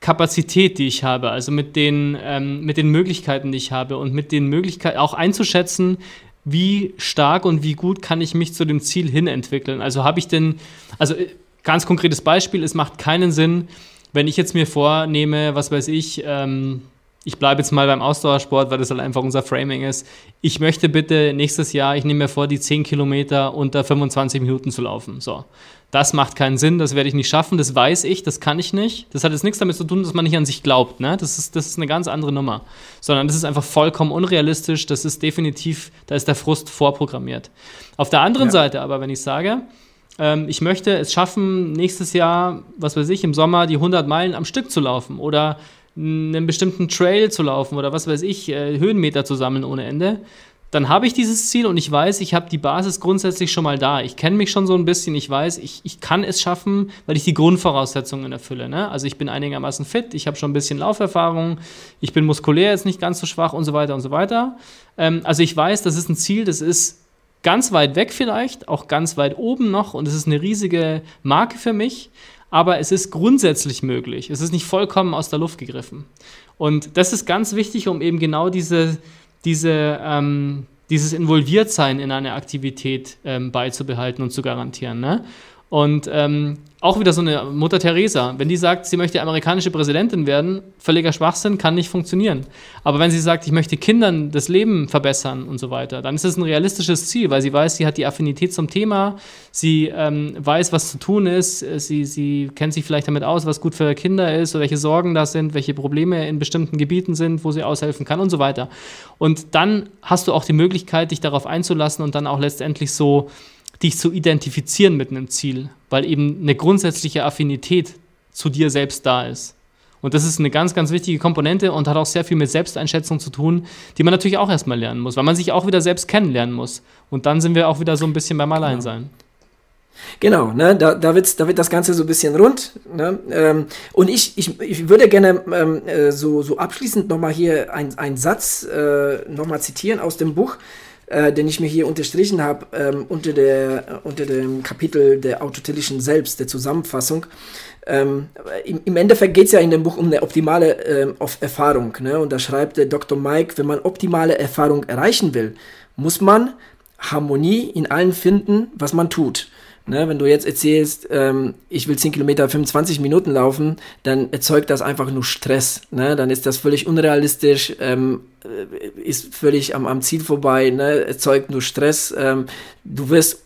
Kapazität, die ich habe, also mit den, ähm, mit den Möglichkeiten, die ich habe und mit den Möglichkeiten auch einzuschätzen, wie stark und wie gut kann ich mich zu dem Ziel hin entwickeln. Also habe ich denn, also äh, ganz konkretes Beispiel, es macht keinen Sinn, wenn ich jetzt mir vornehme, was weiß ich, ähm, ich bleibe jetzt mal beim Ausdauersport, weil das halt einfach unser Framing ist. Ich möchte bitte nächstes Jahr, ich nehme mir vor, die 10 Kilometer unter 25 Minuten zu laufen. So. Das macht keinen Sinn, das werde ich nicht schaffen, das weiß ich, das kann ich nicht. Das hat jetzt nichts damit zu tun, dass man nicht an sich glaubt. Ne? Das, ist, das ist eine ganz andere Nummer. Sondern das ist einfach vollkommen unrealistisch, das ist definitiv, da ist der Frust vorprogrammiert. Auf der anderen ja. Seite aber, wenn ich sage, ähm, ich möchte es schaffen, nächstes Jahr, was weiß ich, im Sommer die 100 Meilen am Stück zu laufen oder einen bestimmten Trail zu laufen oder was weiß ich, äh, Höhenmeter zu sammeln ohne Ende, dann habe ich dieses Ziel und ich weiß, ich habe die Basis grundsätzlich schon mal da. Ich kenne mich schon so ein bisschen, ich weiß, ich, ich kann es schaffen, weil ich die Grundvoraussetzungen erfülle. Ne? Also ich bin einigermaßen fit, ich habe schon ein bisschen Lauferfahrung, ich bin muskulär jetzt nicht ganz so schwach und so weiter und so weiter. Ähm, also ich weiß, das ist ein Ziel, das ist ganz weit weg vielleicht, auch ganz weit oben noch und es ist eine riesige Marke für mich aber es ist grundsätzlich möglich. Es ist nicht vollkommen aus der Luft gegriffen. Und das ist ganz wichtig, um eben genau diese, diese, ähm, dieses Involviertsein in eine Aktivität ähm, beizubehalten und zu garantieren. Ne? Und ähm, auch wieder so eine Mutter Teresa, wenn die sagt, sie möchte amerikanische Präsidentin werden, völliger Schwachsinn, kann nicht funktionieren. Aber wenn sie sagt, ich möchte Kindern das Leben verbessern und so weiter, dann ist es ein realistisches Ziel, weil sie weiß, sie hat die Affinität zum Thema, sie ähm, weiß, was zu tun ist, sie, sie kennt sich vielleicht damit aus, was gut für Kinder ist, oder welche Sorgen da sind, welche Probleme in bestimmten Gebieten sind, wo sie aushelfen kann und so weiter. Und dann hast du auch die Möglichkeit, dich darauf einzulassen und dann auch letztendlich so dich zu identifizieren mit einem Ziel, weil eben eine grundsätzliche Affinität zu dir selbst da ist. Und das ist eine ganz, ganz wichtige Komponente und hat auch sehr viel mit Selbsteinschätzung zu tun, die man natürlich auch erstmal lernen muss, weil man sich auch wieder selbst kennenlernen muss. Und dann sind wir auch wieder so ein bisschen beim Alleinsein. Genau, ne, da, da, wird's, da wird das Ganze so ein bisschen rund. Ne? Ähm, und ich, ich, ich würde gerne ähm, äh, so, so abschließend nochmal hier einen Satz äh, nochmal zitieren aus dem Buch äh, den ich mir hier unterstrichen habe, ähm, unter, der, unter dem Kapitel der autotelischen Selbst, der Zusammenfassung. Ähm, im, im, Endeffekt geht es ja in dem Buch um eine optimale ähm, Erfahrung. Ne? Und da schreibt der Dr. Mike, wenn man optimale Erfahrung erreichen will, muss man Harmonie in allem finden, was man tut. Ne, wenn du jetzt erzählst, ähm, ich will 10 Kilometer 25 Minuten laufen, dann erzeugt das einfach nur Stress. Ne? Dann ist das völlig unrealistisch, ähm, äh, ist völlig am, am Ziel vorbei, ne? erzeugt nur Stress. Ähm, du wirst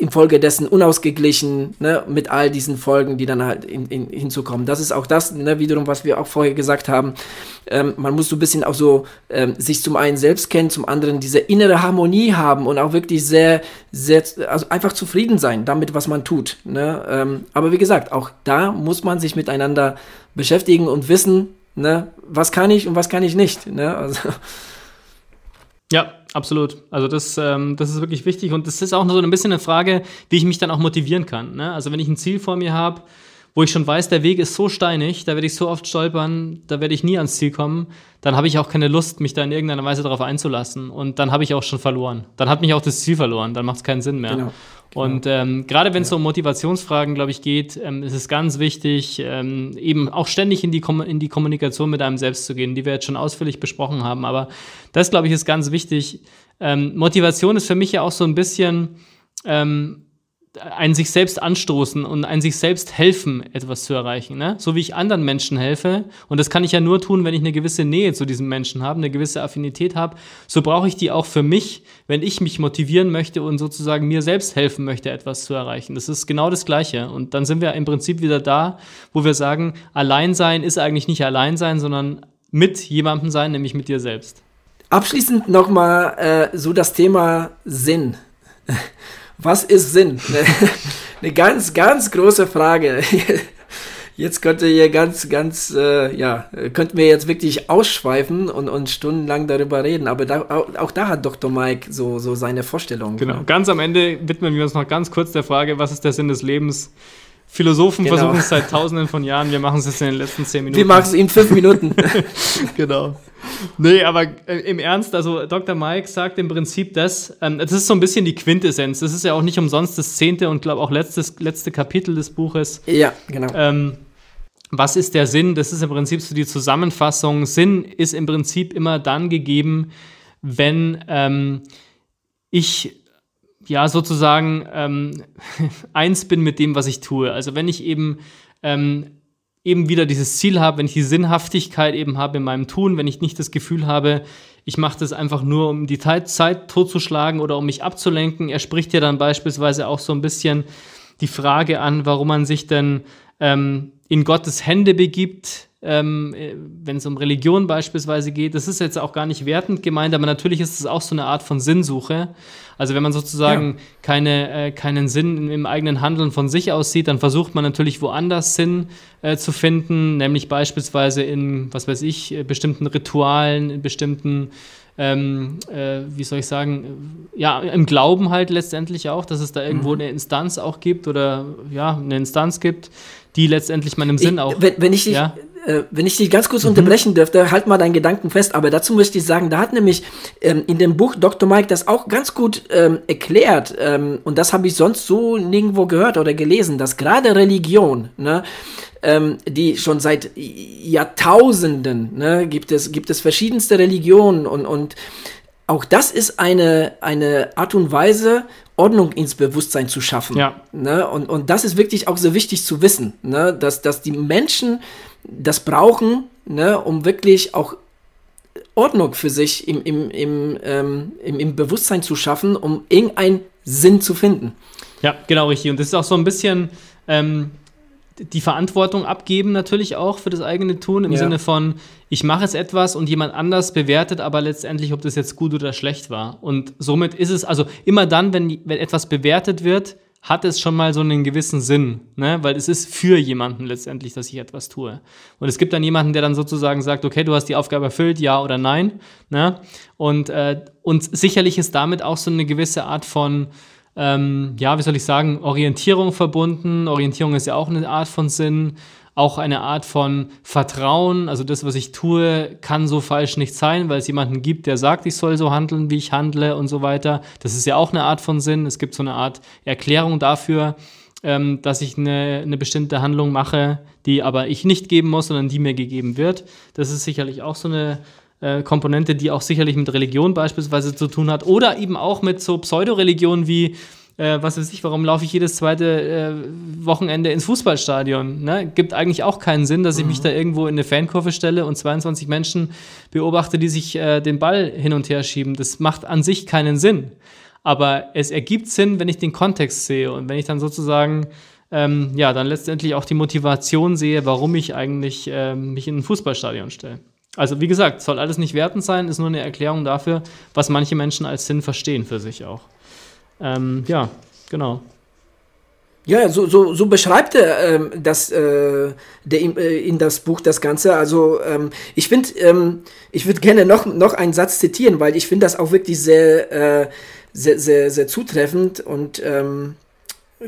infolgedessen unausgeglichen, ne, mit all diesen Folgen, die dann halt in, in, hinzukommen. Das ist auch das, ne, wiederum, was wir auch vorher gesagt haben. Ähm, man muss so ein bisschen auch so ähm, sich zum einen selbst kennen, zum anderen diese innere Harmonie haben und auch wirklich sehr, sehr, also einfach zufrieden sein damit, was man tut. Ne? Ähm, aber wie gesagt, auch da muss man sich miteinander beschäftigen und wissen, ne, was kann ich und was kann ich nicht. Ne? Also, ja, absolut. Also das, ähm, das ist wirklich wichtig und das ist auch so ein bisschen eine Frage, wie ich mich dann auch motivieren kann. Ne? Also wenn ich ein Ziel vor mir habe, wo ich schon weiß, der Weg ist so steinig, da werde ich so oft stolpern, da werde ich nie ans Ziel kommen, dann habe ich auch keine Lust, mich da in irgendeiner Weise darauf einzulassen und dann habe ich auch schon verloren. Dann hat mich auch das Ziel verloren, dann macht es keinen Sinn mehr. Genau. Genau. Und ähm, gerade wenn es ja. um Motivationsfragen, glaube ich, geht, ähm, ist es ganz wichtig, ähm, eben auch ständig in die, Kom in die Kommunikation mit einem selbst zu gehen, die wir jetzt schon ausführlich besprochen haben. Aber das, glaube ich, ist ganz wichtig. Ähm, Motivation ist für mich ja auch so ein bisschen ähm, ein sich selbst anstoßen und ein sich selbst helfen, etwas zu erreichen. Ne? So wie ich anderen Menschen helfe, und das kann ich ja nur tun, wenn ich eine gewisse Nähe zu diesem Menschen habe, eine gewisse Affinität habe, so brauche ich die auch für mich, wenn ich mich motivieren möchte und sozusagen mir selbst helfen möchte, etwas zu erreichen. Das ist genau das Gleiche. Und dann sind wir im Prinzip wieder da, wo wir sagen, Alleinsein ist eigentlich nicht Alleinsein, sondern mit jemandem sein, nämlich mit dir selbst. Abschließend nochmal äh, so das Thema Sinn. Was ist Sinn? Eine ganz, ganz große Frage. Jetzt könnte ihr ganz, ganz, äh, ja, könnten wir jetzt wirklich ausschweifen und, und stundenlang darüber reden. Aber da, auch, da hat Dr. Mike so, so seine Vorstellung. Genau. Ganz am Ende widmen wir uns noch ganz kurz der Frage, was ist der Sinn des Lebens? Philosophen genau. versuchen es seit tausenden von Jahren, wir machen es jetzt in den letzten zehn Minuten. Wir machen es in fünf Minuten. genau. Nee, aber äh, im Ernst, also Dr. Mike sagt im Prinzip das, ähm, das ist so ein bisschen die Quintessenz. Das ist ja auch nicht umsonst das zehnte und glaube auch letztes, letzte Kapitel des Buches. Ja, genau. Ähm, was ist der Sinn? Das ist im Prinzip so die Zusammenfassung. Sinn ist im Prinzip immer dann gegeben, wenn ähm, ich ja sozusagen ähm, eins bin mit dem, was ich tue. Also wenn ich eben ähm, eben wieder dieses Ziel habe, wenn ich die Sinnhaftigkeit eben habe in meinem Tun, wenn ich nicht das Gefühl habe, ich mache das einfach nur, um die Zeit totzuschlagen oder um mich abzulenken. Er spricht ja dann beispielsweise auch so ein bisschen die Frage an, warum man sich denn ähm, in Gottes Hände begibt, ähm, äh, wenn es um Religion beispielsweise geht. Das ist jetzt auch gar nicht wertend gemeint, aber natürlich ist es auch so eine Art von Sinnsuche. Also wenn man sozusagen ja. keine, äh, keinen Sinn im eigenen Handeln von sich aus sieht, dann versucht man natürlich woanders Sinn äh, zu finden, nämlich beispielsweise in, was weiß ich, äh, bestimmten Ritualen, in bestimmten ähm, äh, wie soll ich sagen, ja, im Glauben halt letztendlich auch, dass es da irgendwo mhm. eine Instanz auch gibt oder ja, eine Instanz gibt, die letztlich meinem Sinn ich, auch. Wenn, wenn ich dich, ja? Äh, wenn ich dich ganz kurz mhm. unterbrechen dürfte, halt mal deinen Gedanken fest, aber dazu möchte ich sagen, da hat nämlich ähm, in dem Buch Dr. Mike das auch ganz gut ähm, erklärt ähm, und das habe ich sonst so nirgendwo gehört oder gelesen, dass gerade Religion, ne, ähm, die schon seit Jahrtausenden, ne, gibt es, gibt es verschiedenste Religionen und, und auch das ist eine, eine Art und Weise, Ordnung ins Bewusstsein zu schaffen. Ja. Ne? Und, und das ist wirklich auch so wichtig zu wissen, ne? dass, dass die Menschen das brauchen, ne? um wirklich auch Ordnung für sich im, im, im, ähm, im, im Bewusstsein zu schaffen, um irgendeinen Sinn zu finden. Ja, genau richtig. Und das ist auch so ein bisschen ähm, die Verantwortung abgeben natürlich auch für das eigene Tun im ja. Sinne von, ich mache jetzt etwas und jemand anders bewertet aber letztendlich, ob das jetzt gut oder schlecht war. Und somit ist es, also immer dann, wenn, wenn etwas bewertet wird, hat es schon mal so einen gewissen Sinn, ne? weil es ist für jemanden letztendlich, dass ich etwas tue. Und es gibt dann jemanden, der dann sozusagen sagt, okay, du hast die Aufgabe erfüllt, ja oder nein. Ne? Und, äh, und sicherlich ist damit auch so eine gewisse Art von ähm, ja, wie soll ich sagen, Orientierung verbunden. Orientierung ist ja auch eine Art von Sinn, auch eine Art von Vertrauen. Also das, was ich tue, kann so falsch nicht sein, weil es jemanden gibt, der sagt, ich soll so handeln, wie ich handle und so weiter. Das ist ja auch eine Art von Sinn. Es gibt so eine Art Erklärung dafür, ähm, dass ich eine, eine bestimmte Handlung mache, die aber ich nicht geben muss, sondern die mir gegeben wird. Das ist sicherlich auch so eine äh, Komponente, die auch sicherlich mit Religion beispielsweise zu tun hat oder eben auch mit so Pseudoreligionen wie äh, was weiß ich, warum laufe ich jedes zweite äh, Wochenende ins Fußballstadion? Ne? Gibt eigentlich auch keinen Sinn, dass ich mich mhm. da irgendwo in eine Fankurve stelle und 22 Menschen beobachte, die sich äh, den Ball hin und her schieben. Das macht an sich keinen Sinn. Aber es ergibt Sinn, wenn ich den Kontext sehe und wenn ich dann sozusagen ähm, ja, dann letztendlich auch die Motivation sehe, warum ich eigentlich ähm, mich in ein Fußballstadion stelle. Also wie gesagt, soll alles nicht wertend sein, ist nur eine Erklärung dafür, was manche Menschen als Sinn verstehen für sich auch. Ähm, ja, genau. Ja, so, so, so beschreibt er ähm, das, äh, der, äh, in das Buch das Ganze. Also ähm, ich finde, ähm, ich würde gerne noch, noch einen Satz zitieren, weil ich finde das auch wirklich sehr, äh, sehr, sehr, sehr zutreffend und ähm,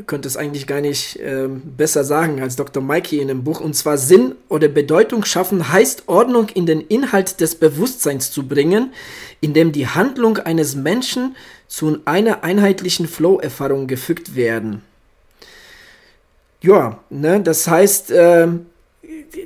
könnte es eigentlich gar nicht äh, besser sagen als Dr. Mikey in dem Buch. Und zwar Sinn oder Bedeutung schaffen heißt Ordnung in den Inhalt des Bewusstseins zu bringen, indem die Handlung eines Menschen zu einer einheitlichen Flow-Erfahrung gefügt werden. Ja, ne, das heißt, äh,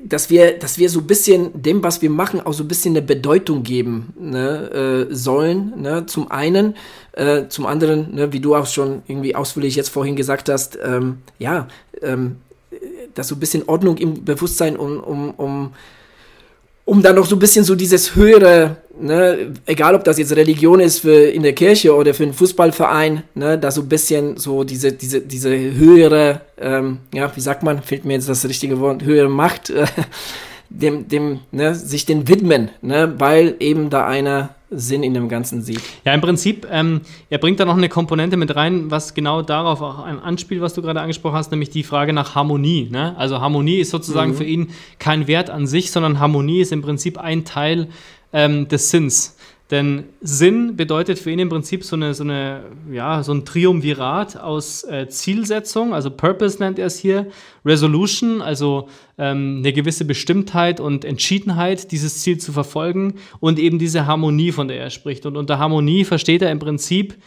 dass wir, dass wir so ein bisschen dem, was wir machen, auch so ein bisschen eine Bedeutung geben ne, äh, sollen. Ne? Zum einen, äh, zum anderen, ne, wie du auch schon irgendwie ausführlich jetzt vorhin gesagt hast, ähm, ja, ähm, dass so ein bisschen Ordnung im Bewusstsein um, um, um um dann noch so ein bisschen so dieses höhere, ne, egal ob das jetzt Religion ist für in der Kirche oder für einen Fußballverein, ne, da so ein bisschen so diese, diese, diese höhere, ähm, ja, wie sagt man, fehlt mir jetzt das richtige Wort, höhere Macht, äh, dem, dem, ne, sich den widmen, ne, weil eben da einer Sinn in dem Ganzen sieht. Ja, im Prinzip, ähm, er bringt da noch eine Komponente mit rein, was genau darauf auch ein anspielt, was du gerade angesprochen hast, nämlich die Frage nach Harmonie. Ne? Also Harmonie ist sozusagen mhm. für ihn kein Wert an sich, sondern Harmonie ist im Prinzip ein Teil ähm, des Sinns. Denn Sinn bedeutet für ihn im Prinzip so, eine, so, eine, ja, so ein Triumvirat aus äh, Zielsetzung, also Purpose nennt er es hier, Resolution, also ähm, eine gewisse Bestimmtheit und Entschiedenheit, dieses Ziel zu verfolgen und eben diese Harmonie, von der er spricht. Und unter Harmonie versteht er im Prinzip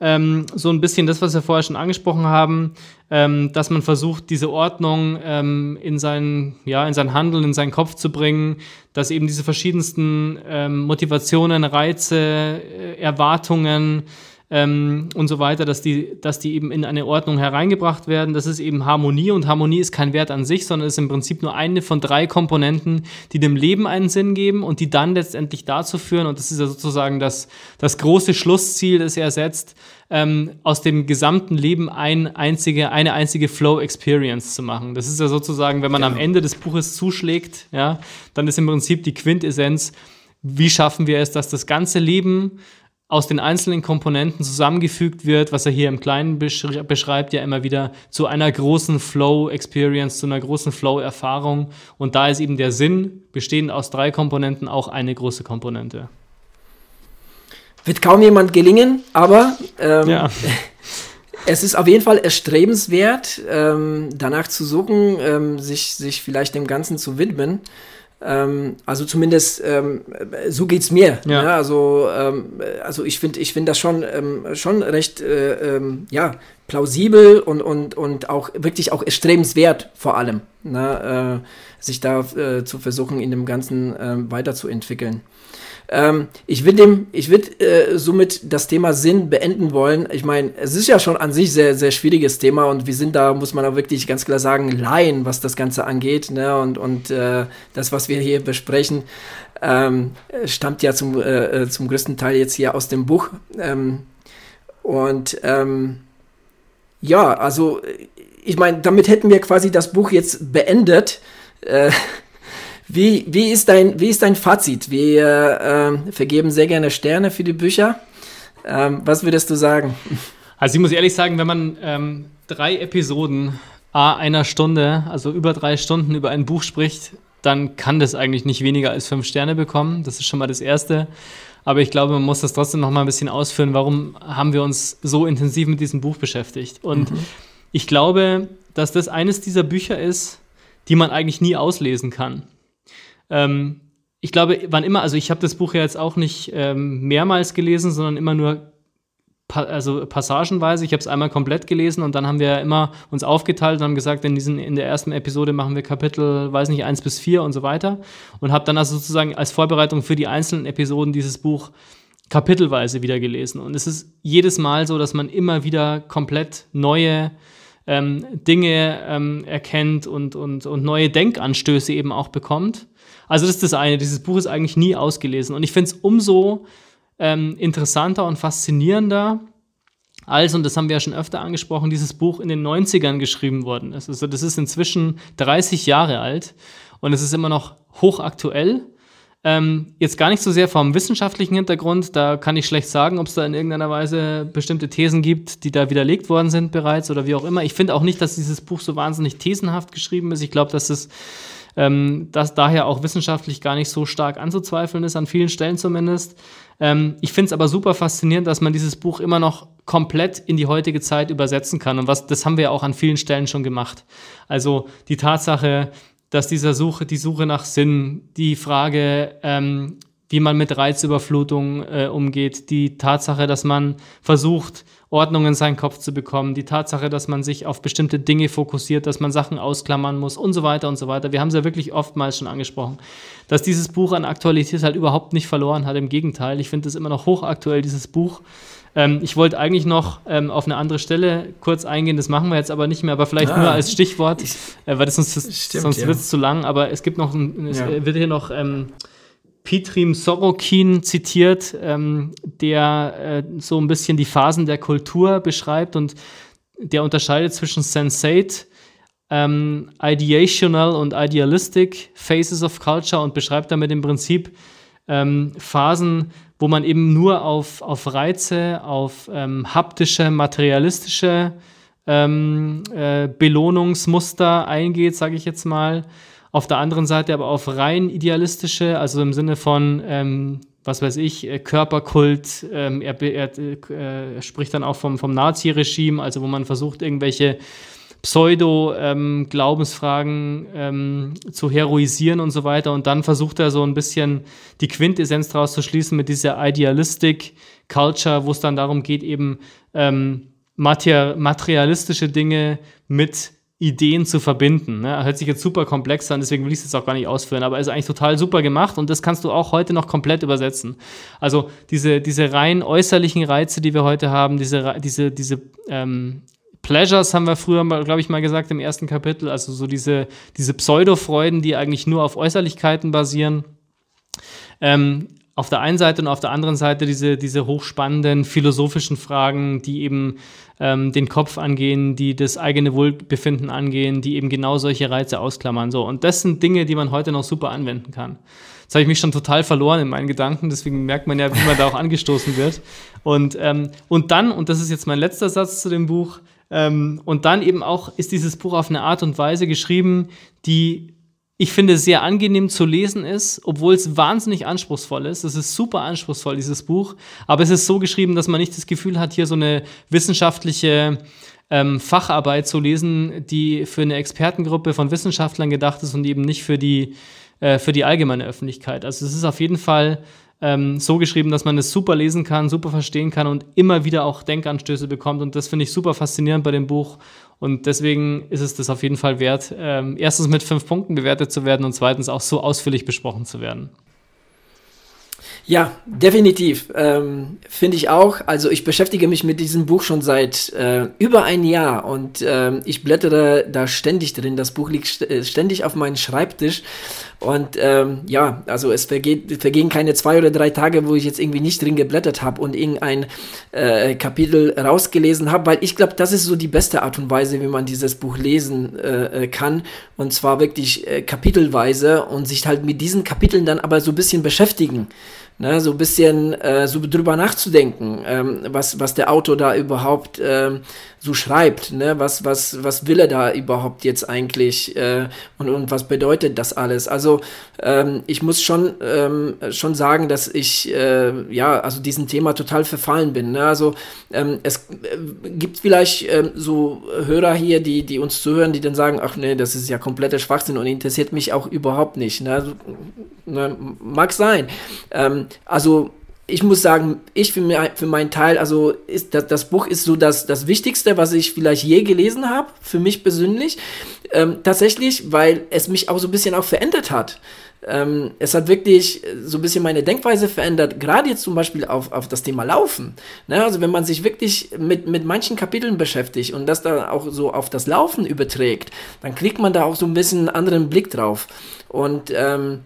ähm, so ein bisschen das, was wir vorher schon angesprochen haben, ähm, dass man versucht, diese Ordnung ähm, in, sein, ja, in sein Handeln, in seinen Kopf zu bringen, dass eben diese verschiedensten ähm, Motivationen, Reize, äh, Erwartungen, ähm, und so weiter, dass die, dass die eben in eine Ordnung hereingebracht werden. Das ist eben Harmonie und Harmonie ist kein Wert an sich, sondern ist im Prinzip nur eine von drei Komponenten, die dem Leben einen Sinn geben und die dann letztendlich dazu führen, und das ist ja sozusagen das, das große Schlussziel, das er setzt, ähm, aus dem gesamten Leben ein einzige, eine einzige Flow-Experience zu machen. Das ist ja sozusagen, wenn man genau. am Ende des Buches zuschlägt, ja, dann ist im Prinzip die Quintessenz, wie schaffen wir es, dass das ganze Leben aus den einzelnen Komponenten zusammengefügt wird, was er hier im Kleinen beschreibt, ja immer wieder zu einer großen Flow-Experience, zu einer großen Flow-Erfahrung. Und da ist eben der Sinn, bestehend aus drei Komponenten, auch eine große Komponente. Wird kaum jemand gelingen, aber ähm, ja. es ist auf jeden Fall erstrebenswert, ähm, danach zu suchen, ähm, sich, sich vielleicht dem Ganzen zu widmen. Ähm, also zumindest ähm, so geht's mir. Ja. Ne? Also, ähm, also ich finde ich finde das schon, ähm, schon recht äh, ähm, ja, plausibel und, und, und auch wirklich auch erstrebenswert vor allem, ne? äh, sich da äh, zu versuchen, in dem Ganzen äh, weiterzuentwickeln. Ähm, ich würde dem, äh, somit das Thema Sinn beenden wollen. Ich meine, es ist ja schon an sich sehr, sehr schwieriges Thema und wir sind da, muss man auch wirklich ganz klar sagen, Laien, was das Ganze angeht. Ne? Und, und äh, das, was wir hier besprechen, ähm, stammt ja zum, äh, äh zum größten Teil jetzt hier aus dem Buch. Ähm, und ähm, ja, also ich meine, damit hätten wir quasi das Buch jetzt beendet. Äh, wie, wie, ist dein, wie ist dein Fazit? Wir äh, vergeben sehr gerne Sterne für die Bücher. Ähm, was würdest du sagen? Also ich muss ehrlich sagen, wenn man ähm, drei Episoden a einer Stunde, also über drei Stunden über ein Buch spricht, dann kann das eigentlich nicht weniger als fünf Sterne bekommen. Das ist schon mal das Erste. Aber ich glaube, man muss das trotzdem noch mal ein bisschen ausführen. Warum haben wir uns so intensiv mit diesem Buch beschäftigt? Und mhm. ich glaube, dass das eines dieser Bücher ist, die man eigentlich nie auslesen kann. Ähm, ich glaube, wann immer, also ich habe das Buch ja jetzt auch nicht ähm, mehrmals gelesen, sondern immer nur pa also passagenweise. Ich habe es einmal komplett gelesen und dann haben wir immer uns aufgeteilt und haben gesagt, in, diesen, in der ersten Episode machen wir Kapitel, weiß nicht, 1 bis 4 und so weiter. Und habe dann also sozusagen als Vorbereitung für die einzelnen Episoden dieses Buch kapitelweise wieder gelesen. Und es ist jedes Mal so, dass man immer wieder komplett neue ähm, Dinge ähm, erkennt und, und, und neue Denkanstöße eben auch bekommt. Also das ist das eine, dieses Buch ist eigentlich nie ausgelesen. Und ich finde es umso ähm, interessanter und faszinierender, als, und das haben wir ja schon öfter angesprochen, dieses Buch in den 90ern geschrieben worden ist. Also das ist inzwischen 30 Jahre alt und es ist immer noch hochaktuell. Ähm, jetzt gar nicht so sehr vom wissenschaftlichen Hintergrund, da kann ich schlecht sagen, ob es da in irgendeiner Weise bestimmte Thesen gibt, die da widerlegt worden sind bereits oder wie auch immer. Ich finde auch nicht, dass dieses Buch so wahnsinnig thesenhaft geschrieben ist. Ich glaube, dass es ähm, das daher auch wissenschaftlich gar nicht so stark anzuzweifeln ist, an vielen Stellen zumindest. Ähm, ich finde es aber super faszinierend, dass man dieses Buch immer noch komplett in die heutige Zeit übersetzen kann. Und was, das haben wir ja auch an vielen Stellen schon gemacht. Also die Tatsache, dass dieser Suche, die Suche nach Sinn, die Frage, ähm, wie man mit Reizüberflutung äh, umgeht, die Tatsache, dass man versucht, Ordnung in seinen Kopf zu bekommen, die Tatsache, dass man sich auf bestimmte Dinge fokussiert, dass man Sachen ausklammern muss und so weiter und so weiter. Wir haben es ja wirklich oftmals schon angesprochen, dass dieses Buch an Aktualität halt überhaupt nicht verloren hat. Im Gegenteil, ich finde es immer noch hochaktuell, dieses Buch. Ähm, ich wollte eigentlich noch ähm, auf eine andere Stelle kurz eingehen, das machen wir jetzt aber nicht mehr, aber vielleicht ah, nur als Stichwort, äh, weil das sonst, sonst ja. wird es zu lang, aber es gibt noch, ein, es ja. wird hier noch ähm, Petrim Sorokin zitiert, ähm, der äh, so ein bisschen die Phasen der Kultur beschreibt und der unterscheidet zwischen Sensate, ähm, Ideational und Idealistic Phases of Culture und beschreibt damit im Prinzip ähm, Phasen, wo man eben nur auf, auf Reize, auf ähm, haptische, materialistische ähm, äh, Belohnungsmuster eingeht, sage ich jetzt mal auf der anderen Seite aber auf rein idealistische, also im Sinne von, ähm, was weiß ich, äh, Körperkult, ähm, er, er, äh, spricht dann auch vom, vom Nazi-Regime, also wo man versucht, irgendwelche Pseudo-Glaubensfragen ähm, ähm, zu heroisieren und so weiter. Und dann versucht er so ein bisschen die Quintessenz daraus zu schließen mit dieser Idealistic Culture, wo es dann darum geht, eben ähm, materialistische Dinge mit Ideen zu verbinden. Ne? Hört sich jetzt super komplex an, deswegen will ich es jetzt auch gar nicht ausführen, aber ist eigentlich total super gemacht und das kannst du auch heute noch komplett übersetzen. Also diese, diese rein äußerlichen Reize, die wir heute haben, diese, diese, diese ähm, Pleasures haben wir früher, glaube ich, mal gesagt im ersten Kapitel, also so diese, diese Pseudo-Freuden, die eigentlich nur auf Äußerlichkeiten basieren. Ähm, auf der einen Seite und auf der anderen Seite diese, diese hochspannenden philosophischen Fragen, die eben ähm, den Kopf angehen, die das eigene Wohlbefinden angehen, die eben genau solche Reize ausklammern. So. Und das sind Dinge, die man heute noch super anwenden kann. Jetzt habe ich mich schon total verloren in meinen Gedanken, deswegen merkt man ja, wie man da auch angestoßen wird. Und, ähm, und dann, und das ist jetzt mein letzter Satz zu dem Buch, ähm, und dann eben auch ist dieses Buch auf eine Art und Weise geschrieben, die ich finde, sehr angenehm zu lesen ist, obwohl es wahnsinnig anspruchsvoll ist. Es ist super anspruchsvoll, dieses Buch. Aber es ist so geschrieben, dass man nicht das Gefühl hat, hier so eine wissenschaftliche ähm, Facharbeit zu lesen, die für eine Expertengruppe von Wissenschaftlern gedacht ist und eben nicht für die, äh, für die allgemeine Öffentlichkeit. Also es ist auf jeden Fall ähm, so geschrieben, dass man es super lesen kann, super verstehen kann und immer wieder auch Denkanstöße bekommt. Und das finde ich super faszinierend bei dem Buch. Und deswegen ist es das auf jeden Fall wert, ähm, erstens mit fünf Punkten bewertet zu werden und zweitens auch so ausführlich besprochen zu werden. Ja, definitiv. Ähm, Finde ich auch. Also ich beschäftige mich mit diesem Buch schon seit äh, über ein Jahr und äh, ich blättere da ständig drin. Das Buch liegt äh, ständig auf meinem Schreibtisch. Und ähm, ja, also es vergeht, vergehen keine zwei oder drei Tage, wo ich jetzt irgendwie nicht drin geblättert habe und irgendein äh, Kapitel rausgelesen habe, weil ich glaube, das ist so die beste Art und Weise, wie man dieses Buch lesen äh, kann. Und zwar wirklich äh, kapitelweise und sich halt mit diesen Kapiteln dann aber so ein bisschen beschäftigen ne, so ein bisschen äh, so drüber nachzudenken, ähm, was, was der Autor da überhaupt ähm, so schreibt, ne, was, was, was will er da überhaupt jetzt eigentlich äh, und, und was bedeutet das alles? Also ähm, ich muss schon, ähm, schon sagen, dass ich äh, ja, also diesem Thema total verfallen bin. Ne? Also ähm, es äh, gibt vielleicht ähm, so Hörer hier, die, die uns zuhören, die dann sagen, ach nee, das ist ja kompletter Schwachsinn und interessiert mich auch überhaupt nicht. Ne? Also, ne, mag sein. Ähm, also ich muss sagen, ich für, mir, für meinen Teil, also ist das, das Buch ist so das, das Wichtigste, was ich vielleicht je gelesen habe, für mich persönlich. Ähm, tatsächlich, weil es mich auch so ein bisschen auch verändert hat. Ähm, es hat wirklich so ein bisschen meine Denkweise verändert, gerade jetzt zum Beispiel auf, auf das Thema Laufen. Ne? Also wenn man sich wirklich mit, mit manchen Kapiteln beschäftigt und das dann auch so auf das Laufen überträgt, dann kriegt man da auch so ein bisschen einen anderen Blick drauf. Und ähm,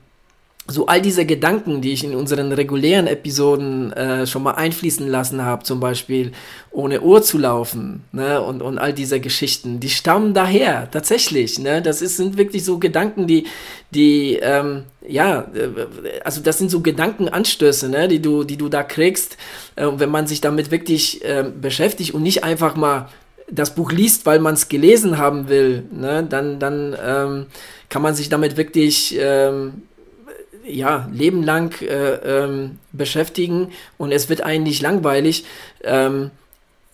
so all diese Gedanken, die ich in unseren regulären Episoden äh, schon mal einfließen lassen habe, zum Beispiel ohne Uhr zu laufen, ne, und, und all diese Geschichten, die stammen daher, tatsächlich, ne, das ist, sind wirklich so Gedanken, die, die, ähm, ja, äh, also das sind so Gedankenanstöße, ne, die du, die du da kriegst, äh, wenn man sich damit wirklich äh, beschäftigt und nicht einfach mal das Buch liest, weil man es gelesen haben will, ne, dann, dann ähm, kann man sich damit wirklich ähm, ja, lebenlang äh, ähm, beschäftigen und es wird eigentlich langweilig. Ähm,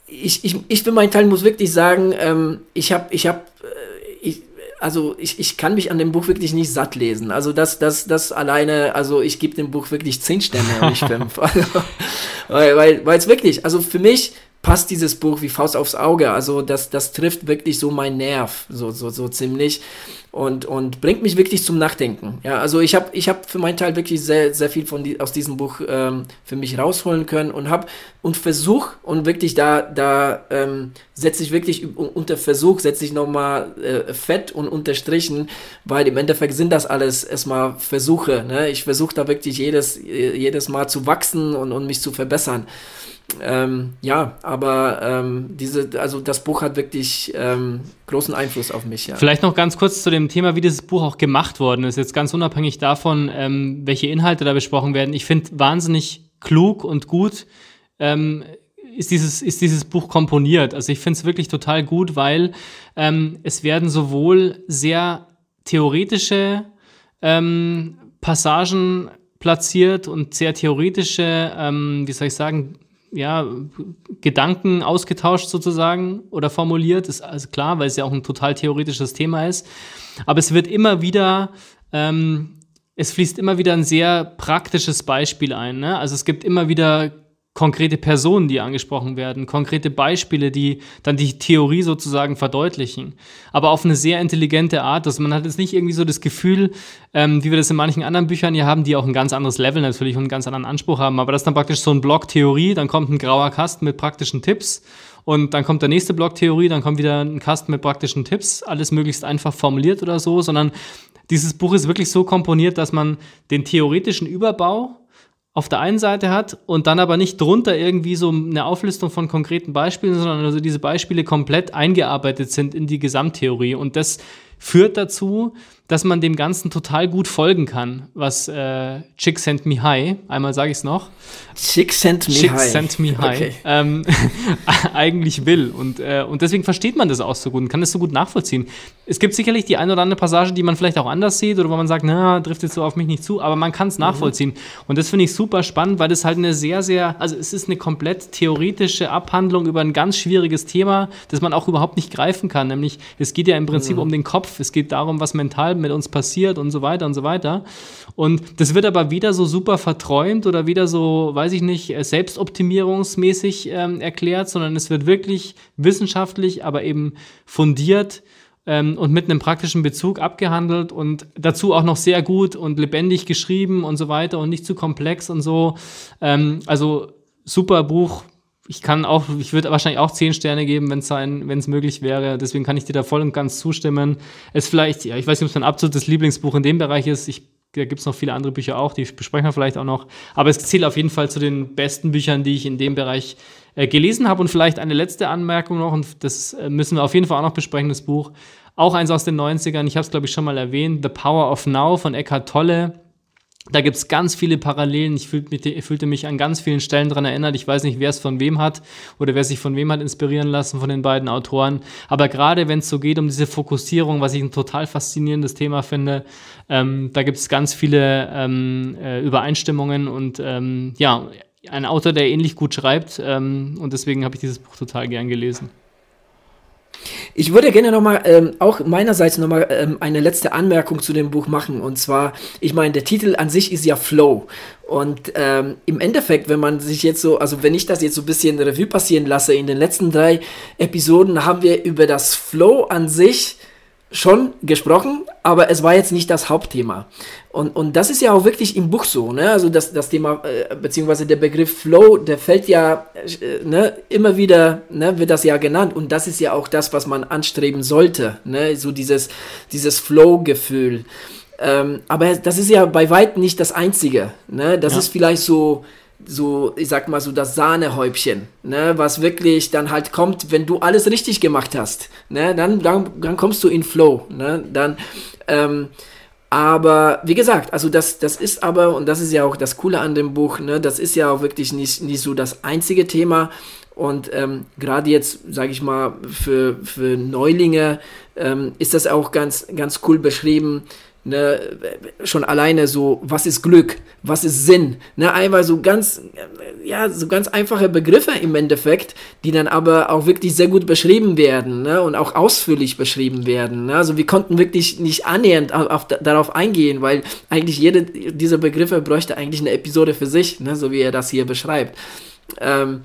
ich, ich, ich für meinen Teil muss wirklich sagen, ähm, ich habe, ich habe, äh, ich, also ich, ich kann mich an dem Buch wirklich nicht satt lesen. Also das, das, das alleine, also ich gebe dem Buch wirklich zehn Sterne und nicht fünf. Also, weil, weil, weil es wirklich, also für mich passt dieses Buch wie Faust aufs Auge. Also das, das trifft wirklich so mein Nerv, so, so, so ziemlich und, und bringt mich wirklich zum Nachdenken. Ja, also ich habe ich hab für meinen Teil wirklich sehr, sehr viel von die, aus diesem Buch ähm, für mich rausholen können und habe und Versuch und wirklich da, da ähm, setze ich wirklich unter Versuch, setze ich nochmal äh, fett und unterstrichen, weil im Endeffekt sind das alles erstmal Versuche. Ne? Ich versuche da wirklich jedes, jedes Mal zu wachsen und, und mich zu verbessern. Ähm, ja, aber ähm, diese, also das Buch hat wirklich ähm, großen Einfluss auf mich. Ja. Vielleicht noch ganz kurz zu dem Thema, wie dieses Buch auch gemacht worden ist. Jetzt ganz unabhängig davon, ähm, welche Inhalte da besprochen werden. Ich finde wahnsinnig klug und gut ähm, ist dieses, ist dieses Buch komponiert. Also ich finde es wirklich total gut, weil ähm, es werden sowohl sehr theoretische Passagen platziert und sehr theoretische, wie soll ich sagen, ja, Gedanken ausgetauscht sozusagen oder formuliert. Ist also klar, weil es ja auch ein total theoretisches Thema ist. Aber es wird immer wieder, ähm, es fließt immer wieder ein sehr praktisches Beispiel ein. Ne? Also es gibt immer wieder konkrete Personen, die angesprochen werden, konkrete Beispiele, die dann die Theorie sozusagen verdeutlichen. Aber auf eine sehr intelligente Art. dass man hat jetzt nicht irgendwie so das Gefühl, ähm, wie wir das in manchen anderen Büchern hier haben, die auch ein ganz anderes Level natürlich und einen ganz anderen Anspruch haben. Aber das ist dann praktisch so ein Block Theorie, dann kommt ein grauer Kasten mit praktischen Tipps und dann kommt der nächste Block Theorie, dann kommt wieder ein Kasten mit praktischen Tipps, alles möglichst einfach formuliert oder so, sondern dieses Buch ist wirklich so komponiert, dass man den theoretischen Überbau auf der einen Seite hat und dann aber nicht drunter irgendwie so eine Auflistung von konkreten Beispielen, sondern also diese Beispiele komplett eingearbeitet sind in die Gesamttheorie. Und das führt dazu, dass man dem Ganzen total gut folgen kann, was äh, Chick Sent Me High, einmal sage ich es noch, Chick Sent Me Chick High, Sent Me High okay. ähm, eigentlich will. Und, äh, und deswegen versteht man das auch so gut und kann das so gut nachvollziehen. Es gibt sicherlich die eine oder andere Passage, die man vielleicht auch anders sieht oder wo man sagt, na, trifft jetzt so auf mich nicht zu, aber man kann es mhm. nachvollziehen. Und das finde ich super spannend, weil das halt eine sehr, sehr, also es ist eine komplett theoretische Abhandlung über ein ganz schwieriges Thema, das man auch überhaupt nicht greifen kann. Nämlich, es geht ja im Prinzip mhm. um den Kopf, es geht darum, was mental mit uns passiert und so weiter und so weiter. Und das wird aber wieder so super verträumt oder wieder so, weiß ich nicht, äh, selbstoptimierungsmäßig ähm, erklärt, sondern es wird wirklich wissenschaftlich, aber eben fundiert ähm, und mit einem praktischen Bezug abgehandelt und dazu auch noch sehr gut und lebendig geschrieben und so weiter und nicht zu komplex und so. Ähm, also super Buch, ich kann auch, ich würde wahrscheinlich auch zehn Sterne geben, wenn es sein, wenn es möglich wäre. Deswegen kann ich dir da voll und ganz zustimmen. Es vielleicht, ja, ich weiß nicht, ob es mein absolutes Lieblingsbuch in dem Bereich ist. Ich, da gibt es noch viele andere Bücher auch, die besprechen wir vielleicht auch noch. Aber es zählt auf jeden Fall zu den besten Büchern, die ich in dem Bereich äh, gelesen habe. Und vielleicht eine letzte Anmerkung noch, und das äh, müssen wir auf jeden Fall auch noch besprechen, das Buch. Auch eins aus den 90ern, ich habe es, glaube ich, schon mal erwähnt, The Power of Now von Eckhart Tolle da gibt es ganz viele Parallelen. Ich fühlte mich, fühlte mich an ganz vielen Stellen daran erinnert. Ich weiß nicht, wer es von wem hat oder wer sich von wem hat inspirieren lassen von den beiden Autoren. Aber gerade wenn es so geht um diese Fokussierung, was ich ein total faszinierendes Thema finde, ähm, da gibt es ganz viele ähm, äh, Übereinstimmungen und ähm, ja, ein Autor, der ähnlich gut schreibt. Ähm, und deswegen habe ich dieses Buch total gern gelesen. Ich würde gerne nochmal, ähm, auch meinerseits nochmal ähm, eine letzte Anmerkung zu dem Buch machen. Und zwar, ich meine, der Titel an sich ist ja Flow. Und ähm, im Endeffekt, wenn man sich jetzt so, also wenn ich das jetzt so ein bisschen Revue passieren lasse, in den letzten drei Episoden haben wir über das Flow an sich schon gesprochen, aber es war jetzt nicht das Hauptthema. Und, und das ist ja auch wirklich im Buch so, ne? Also das, das Thema, äh, beziehungsweise der Begriff Flow, der fällt ja äh, ne, immer wieder, ne, wird das ja genannt. Und das ist ja auch das, was man anstreben sollte, ne? So dieses, dieses Flow-Gefühl. Ähm, aber das ist ja bei weitem nicht das Einzige. Ne? Das ja. ist vielleicht so so, ich sag mal so das Sahnehäubchen, ne, was wirklich dann halt kommt, wenn du alles richtig gemacht hast, ne, dann, dann, dann kommst du in Flow, ne, dann, ähm, Aber wie gesagt, also das, das ist aber, und das ist ja auch das Coole an dem Buch, ne, das ist ja auch wirklich nicht, nicht so das einzige Thema. Und ähm, gerade jetzt, sage ich mal, für, für Neulinge ähm, ist das auch ganz, ganz cool beschrieben, Ne, schon alleine so, was ist Glück, was ist Sinn, ne, einfach so ganz, ja, so ganz einfache Begriffe im Endeffekt, die dann aber auch wirklich sehr gut beschrieben werden, ne, und auch ausführlich beschrieben werden, ne, also wir konnten wirklich nicht annähernd auf, auf, darauf eingehen, weil eigentlich jede dieser Begriffe bräuchte eigentlich eine Episode für sich, ne, so wie er das hier beschreibt. Ähm,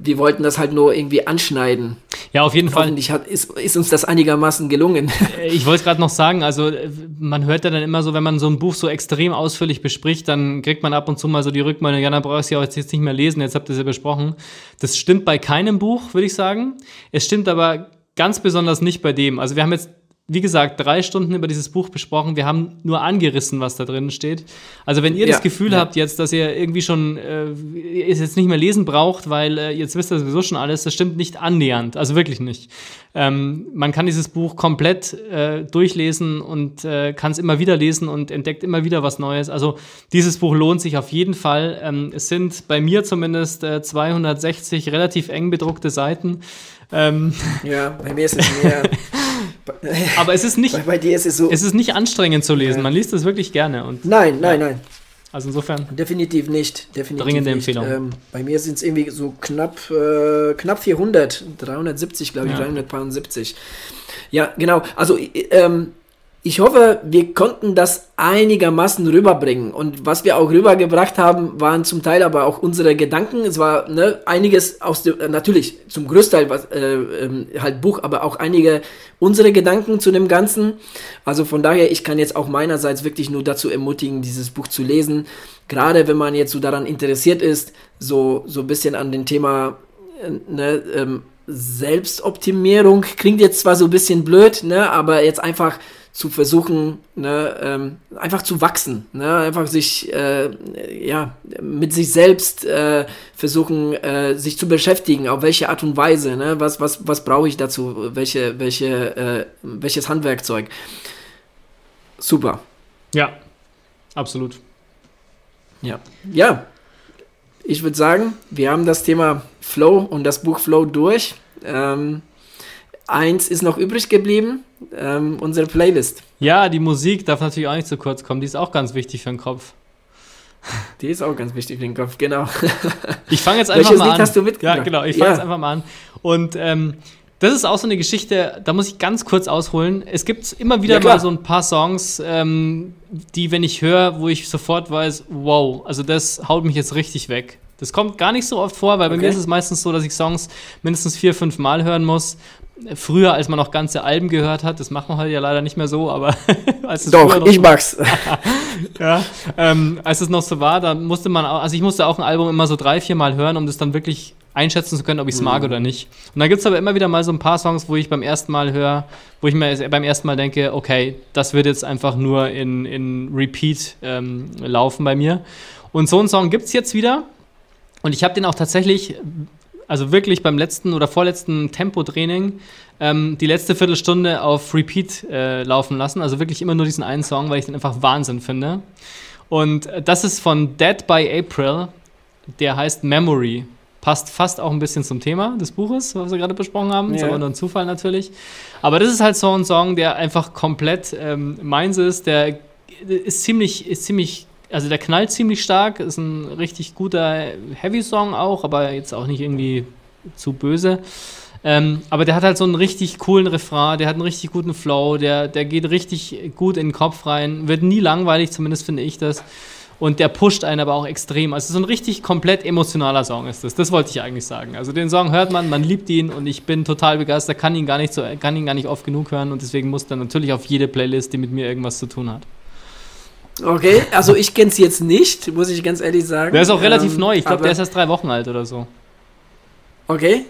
wir wollten das halt nur irgendwie anschneiden. Ja, auf jeden Fall. Hat, ist, ist uns das einigermaßen gelungen. Äh, ich wollte es gerade noch sagen, also man hört ja dann immer so, wenn man so ein Buch so extrem ausführlich bespricht, dann kriegt man ab und zu mal so die Rückmeldung, ja, dann brauchst du ja jetzt nicht mehr lesen, jetzt habt ihr es ja besprochen. Das stimmt bei keinem Buch, würde ich sagen. Es stimmt aber ganz besonders nicht bei dem. Also wir haben jetzt wie gesagt, drei Stunden über dieses Buch besprochen. Wir haben nur angerissen, was da drin steht. Also wenn ihr ja, das Gefühl ja. habt jetzt, dass ihr irgendwie schon äh, es jetzt nicht mehr lesen braucht, weil äh, jetzt wisst ihr sowieso schon alles, das stimmt nicht annähernd. Also wirklich nicht. Ähm, man kann dieses Buch komplett äh, durchlesen und äh, kann es immer wieder lesen und entdeckt immer wieder was Neues. Also dieses Buch lohnt sich auf jeden Fall. Ähm, es sind bei mir zumindest 260 äh, relativ eng bedruckte Seiten. Ähm, ja, bei mir ist es mehr. Aber es ist nicht, bei, bei, dir ist es so. Es ist nicht anstrengend zu lesen. Man liest es wirklich gerne. Und, nein, nein, ja. nein. Also insofern. Definitiv nicht. Definitiv dringende nicht. Empfehlung. Ähm, bei mir sind es irgendwie so knapp, äh, knapp 400, 370, glaube ich, ja. 370. Ja, genau. Also ähm, ich hoffe, wir konnten das einigermaßen rüberbringen. Und was wir auch rübergebracht haben, waren zum Teil aber auch unsere Gedanken. Es war ne, einiges aus dem, äh, natürlich zum Größteil was, äh, äh, halt Buch, aber auch einige unsere Gedanken zu dem Ganzen. Also von daher, ich kann jetzt auch meinerseits wirklich nur dazu ermutigen, dieses Buch zu lesen. Gerade wenn man jetzt so daran interessiert ist, so, so ein bisschen an dem Thema äh, ne, ähm, Selbstoptimierung. Klingt jetzt zwar so ein bisschen blöd, ne, aber jetzt einfach zu versuchen, ne, ähm, einfach zu wachsen, ne, einfach sich, äh, ja, mit sich selbst äh, versuchen, äh, sich zu beschäftigen, auf welche Art und Weise, ne, was, was, was brauche ich dazu, welche, welche, äh, welches Handwerkzeug. Super. Ja, absolut. Ja, ja. Ich würde sagen, wir haben das Thema Flow und das Buch Flow durch. Ähm, Eins ist noch übrig geblieben, ähm, unsere Playlist. Ja, die Musik darf natürlich auch nicht zu kurz kommen. Die ist auch ganz wichtig für den Kopf. Die ist auch ganz wichtig für den Kopf, genau. Ich fange jetzt einfach Welches mal Lied an. hast du mitgebracht? Ja, genau. Ich fange ja. jetzt einfach mal an. Und ähm, das ist auch so eine Geschichte, da muss ich ganz kurz ausholen. Es gibt immer wieder ja, mal so ein paar Songs, ähm, die, wenn ich höre, wo ich sofort weiß, wow, also das haut mich jetzt richtig weg. Das kommt gar nicht so oft vor, weil bei okay. mir ist es meistens so, dass ich Songs mindestens vier, fünf Mal hören muss früher, als man noch ganze Alben gehört hat, das macht man heute ja leider nicht mehr so, aber als es Doch, ich so, mag's. ja, ähm, als es noch so war, da musste man, auch, also ich musste auch ein Album immer so drei, vier Mal hören, um das dann wirklich einschätzen zu können, ob ich es mhm. mag oder nicht. Und da gibt es aber immer wieder mal so ein paar Songs, wo ich beim ersten Mal höre, wo ich mir beim ersten Mal denke, okay, das wird jetzt einfach nur in, in Repeat ähm, laufen bei mir. Und so einen Song gibt es jetzt wieder. Und ich habe den auch tatsächlich also wirklich beim letzten oder vorletzten Tempotraining ähm, die letzte Viertelstunde auf Repeat äh, laufen lassen. Also wirklich immer nur diesen einen Song, weil ich den einfach Wahnsinn finde. Und äh, das ist von Dead by April. Der heißt Memory. Passt fast auch ein bisschen zum Thema des Buches, was wir gerade besprochen haben. Ja. Ist aber nur ein Zufall natürlich. Aber das ist halt so ein Song, der einfach komplett ähm, meins ist. Der ist ziemlich, ist ziemlich also der knallt ziemlich stark, ist ein richtig guter Heavy-Song auch, aber jetzt auch nicht irgendwie zu böse. Ähm, aber der hat halt so einen richtig coolen Refrain, der hat einen richtig guten Flow, der, der geht richtig gut in den Kopf rein, wird nie langweilig, zumindest finde ich das. Und der pusht einen aber auch extrem. Also so ein richtig komplett emotionaler Song ist das. Das wollte ich eigentlich sagen. Also den Song hört man, man liebt ihn und ich bin total begeistert, kann ihn gar nicht so, kann ihn gar nicht oft genug hören und deswegen muss er natürlich auf jede Playlist, die mit mir irgendwas zu tun hat. Okay, also ich kenne es jetzt nicht, muss ich ganz ehrlich sagen. Der ist auch relativ ähm, neu. Ich glaube, der ist erst drei Wochen alt oder so. Okay,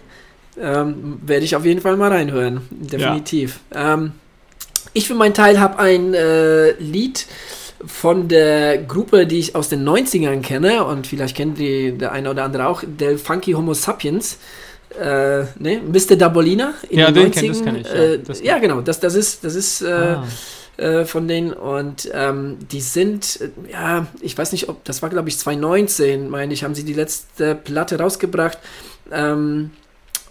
ähm, werde ich auf jeden Fall mal reinhören. Definitiv. Ja. Ähm, ich für meinen Teil habe ein äh, Lied von der Gruppe, die ich aus den 90ern kenne und vielleicht kennt die der eine oder andere auch, der Funky Homo Sapiens. Äh, ne? Mr. Dabolina in ja, den, den 90ern. Kenn, das kenn ich. Ja, äh, ja, genau. Das, das ist, das ist äh, ah äh, von denen. Und ähm, die sind, äh, ja, ich weiß nicht, ob, das war glaube ich 2019, meine ich, haben sie die letzte Platte rausgebracht. Ähm,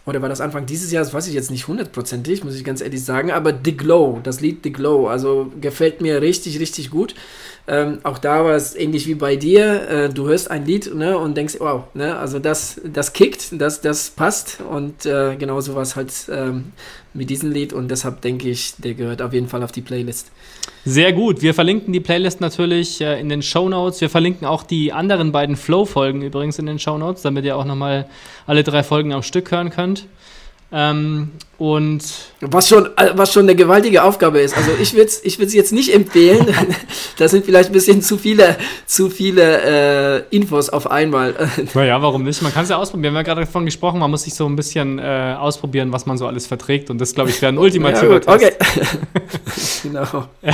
oder war das Anfang dieses Jahres, weiß ich jetzt nicht hundertprozentig, muss ich ganz ehrlich sagen, aber The Glow, das Lied The Glow, also gefällt mir richtig, richtig gut. Ähm, auch da war es ähnlich wie bei dir. Äh, du hörst ein Lied ne, und denkst, wow, ne, also das, das kickt, das, das passt. Und äh, genauso war es halt ähm, mit diesem Lied. Und deshalb denke ich, der gehört auf jeden Fall auf die Playlist. Sehr gut. Wir verlinken die Playlist natürlich äh, in den Show Notes. Wir verlinken auch die anderen beiden Flow-Folgen übrigens in den Show Notes, damit ihr auch nochmal alle drei Folgen am Stück hören könnt. Ähm, und was schon, äh, was schon eine gewaltige Aufgabe ist. Also ich würde es ich jetzt nicht empfehlen. das sind vielleicht ein bisschen zu viele, zu viele äh, Infos auf einmal. naja, warum nicht? Man kann es ja ausprobieren. Wir haben ja gerade davon gesprochen, man muss sich so ein bisschen äh, ausprobieren, was man so alles verträgt. Und das, glaube ich, wäre ein ultimativer ja, Test. Okay. genau. Ja.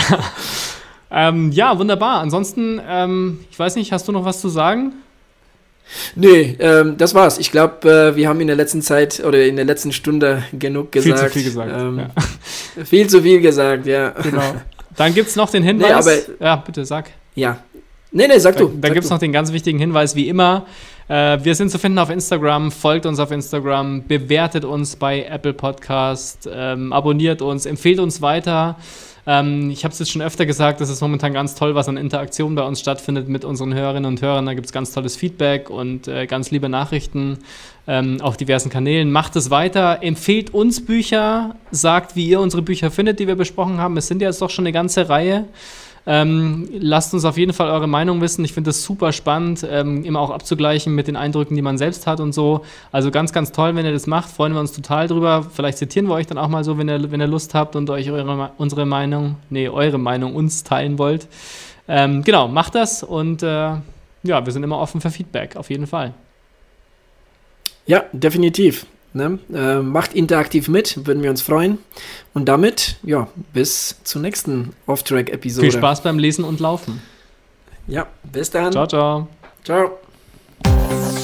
Ähm, ja, wunderbar. Ansonsten, ähm, ich weiß nicht, hast du noch was zu sagen? Nee, ähm, das war's. Ich glaube, äh, wir haben in der letzten Zeit oder in der letzten Stunde genug gesagt. Viel zu viel gesagt. Ähm, ja. Viel zu viel gesagt, ja. Genau. Dann gibt es noch den Hinweis. Nee, aber, ja, bitte sag. Ja. Nee, nee, sag du. Dann, dann gibt es noch den ganz wichtigen Hinweis, wie immer. Äh, wir sind zu finden auf Instagram, folgt uns auf Instagram, bewertet uns bei Apple Podcast, ähm, abonniert uns, empfehlt uns weiter. Ähm, ich habe es jetzt schon öfter gesagt, das ist momentan ganz toll, was an Interaktion bei uns stattfindet mit unseren Hörerinnen und Hörern. Da gibt es ganz tolles Feedback und äh, ganz liebe Nachrichten ähm, auf diversen Kanälen. Macht es weiter, empfehlt uns Bücher, sagt, wie ihr unsere Bücher findet, die wir besprochen haben. Es sind ja jetzt doch schon eine ganze Reihe. Ähm, lasst uns auf jeden Fall eure Meinung wissen. Ich finde das super spannend, ähm, immer auch abzugleichen mit den Eindrücken, die man selbst hat und so. Also ganz, ganz toll, wenn ihr das macht. Freuen wir uns total drüber. Vielleicht zitieren wir euch dann auch mal so, wenn ihr, wenn ihr Lust habt und euch eure, unsere Meinung, nee, eure Meinung uns teilen wollt. Ähm, genau, macht das und äh, ja, wir sind immer offen für Feedback, auf jeden Fall. Ja, definitiv. Ne? Äh, macht interaktiv mit, würden wir uns freuen. Und damit, ja, bis zur nächsten Off-Track-Episode. Viel Spaß beim Lesen und Laufen. Ja, bis dann. Ciao, ciao. Ciao.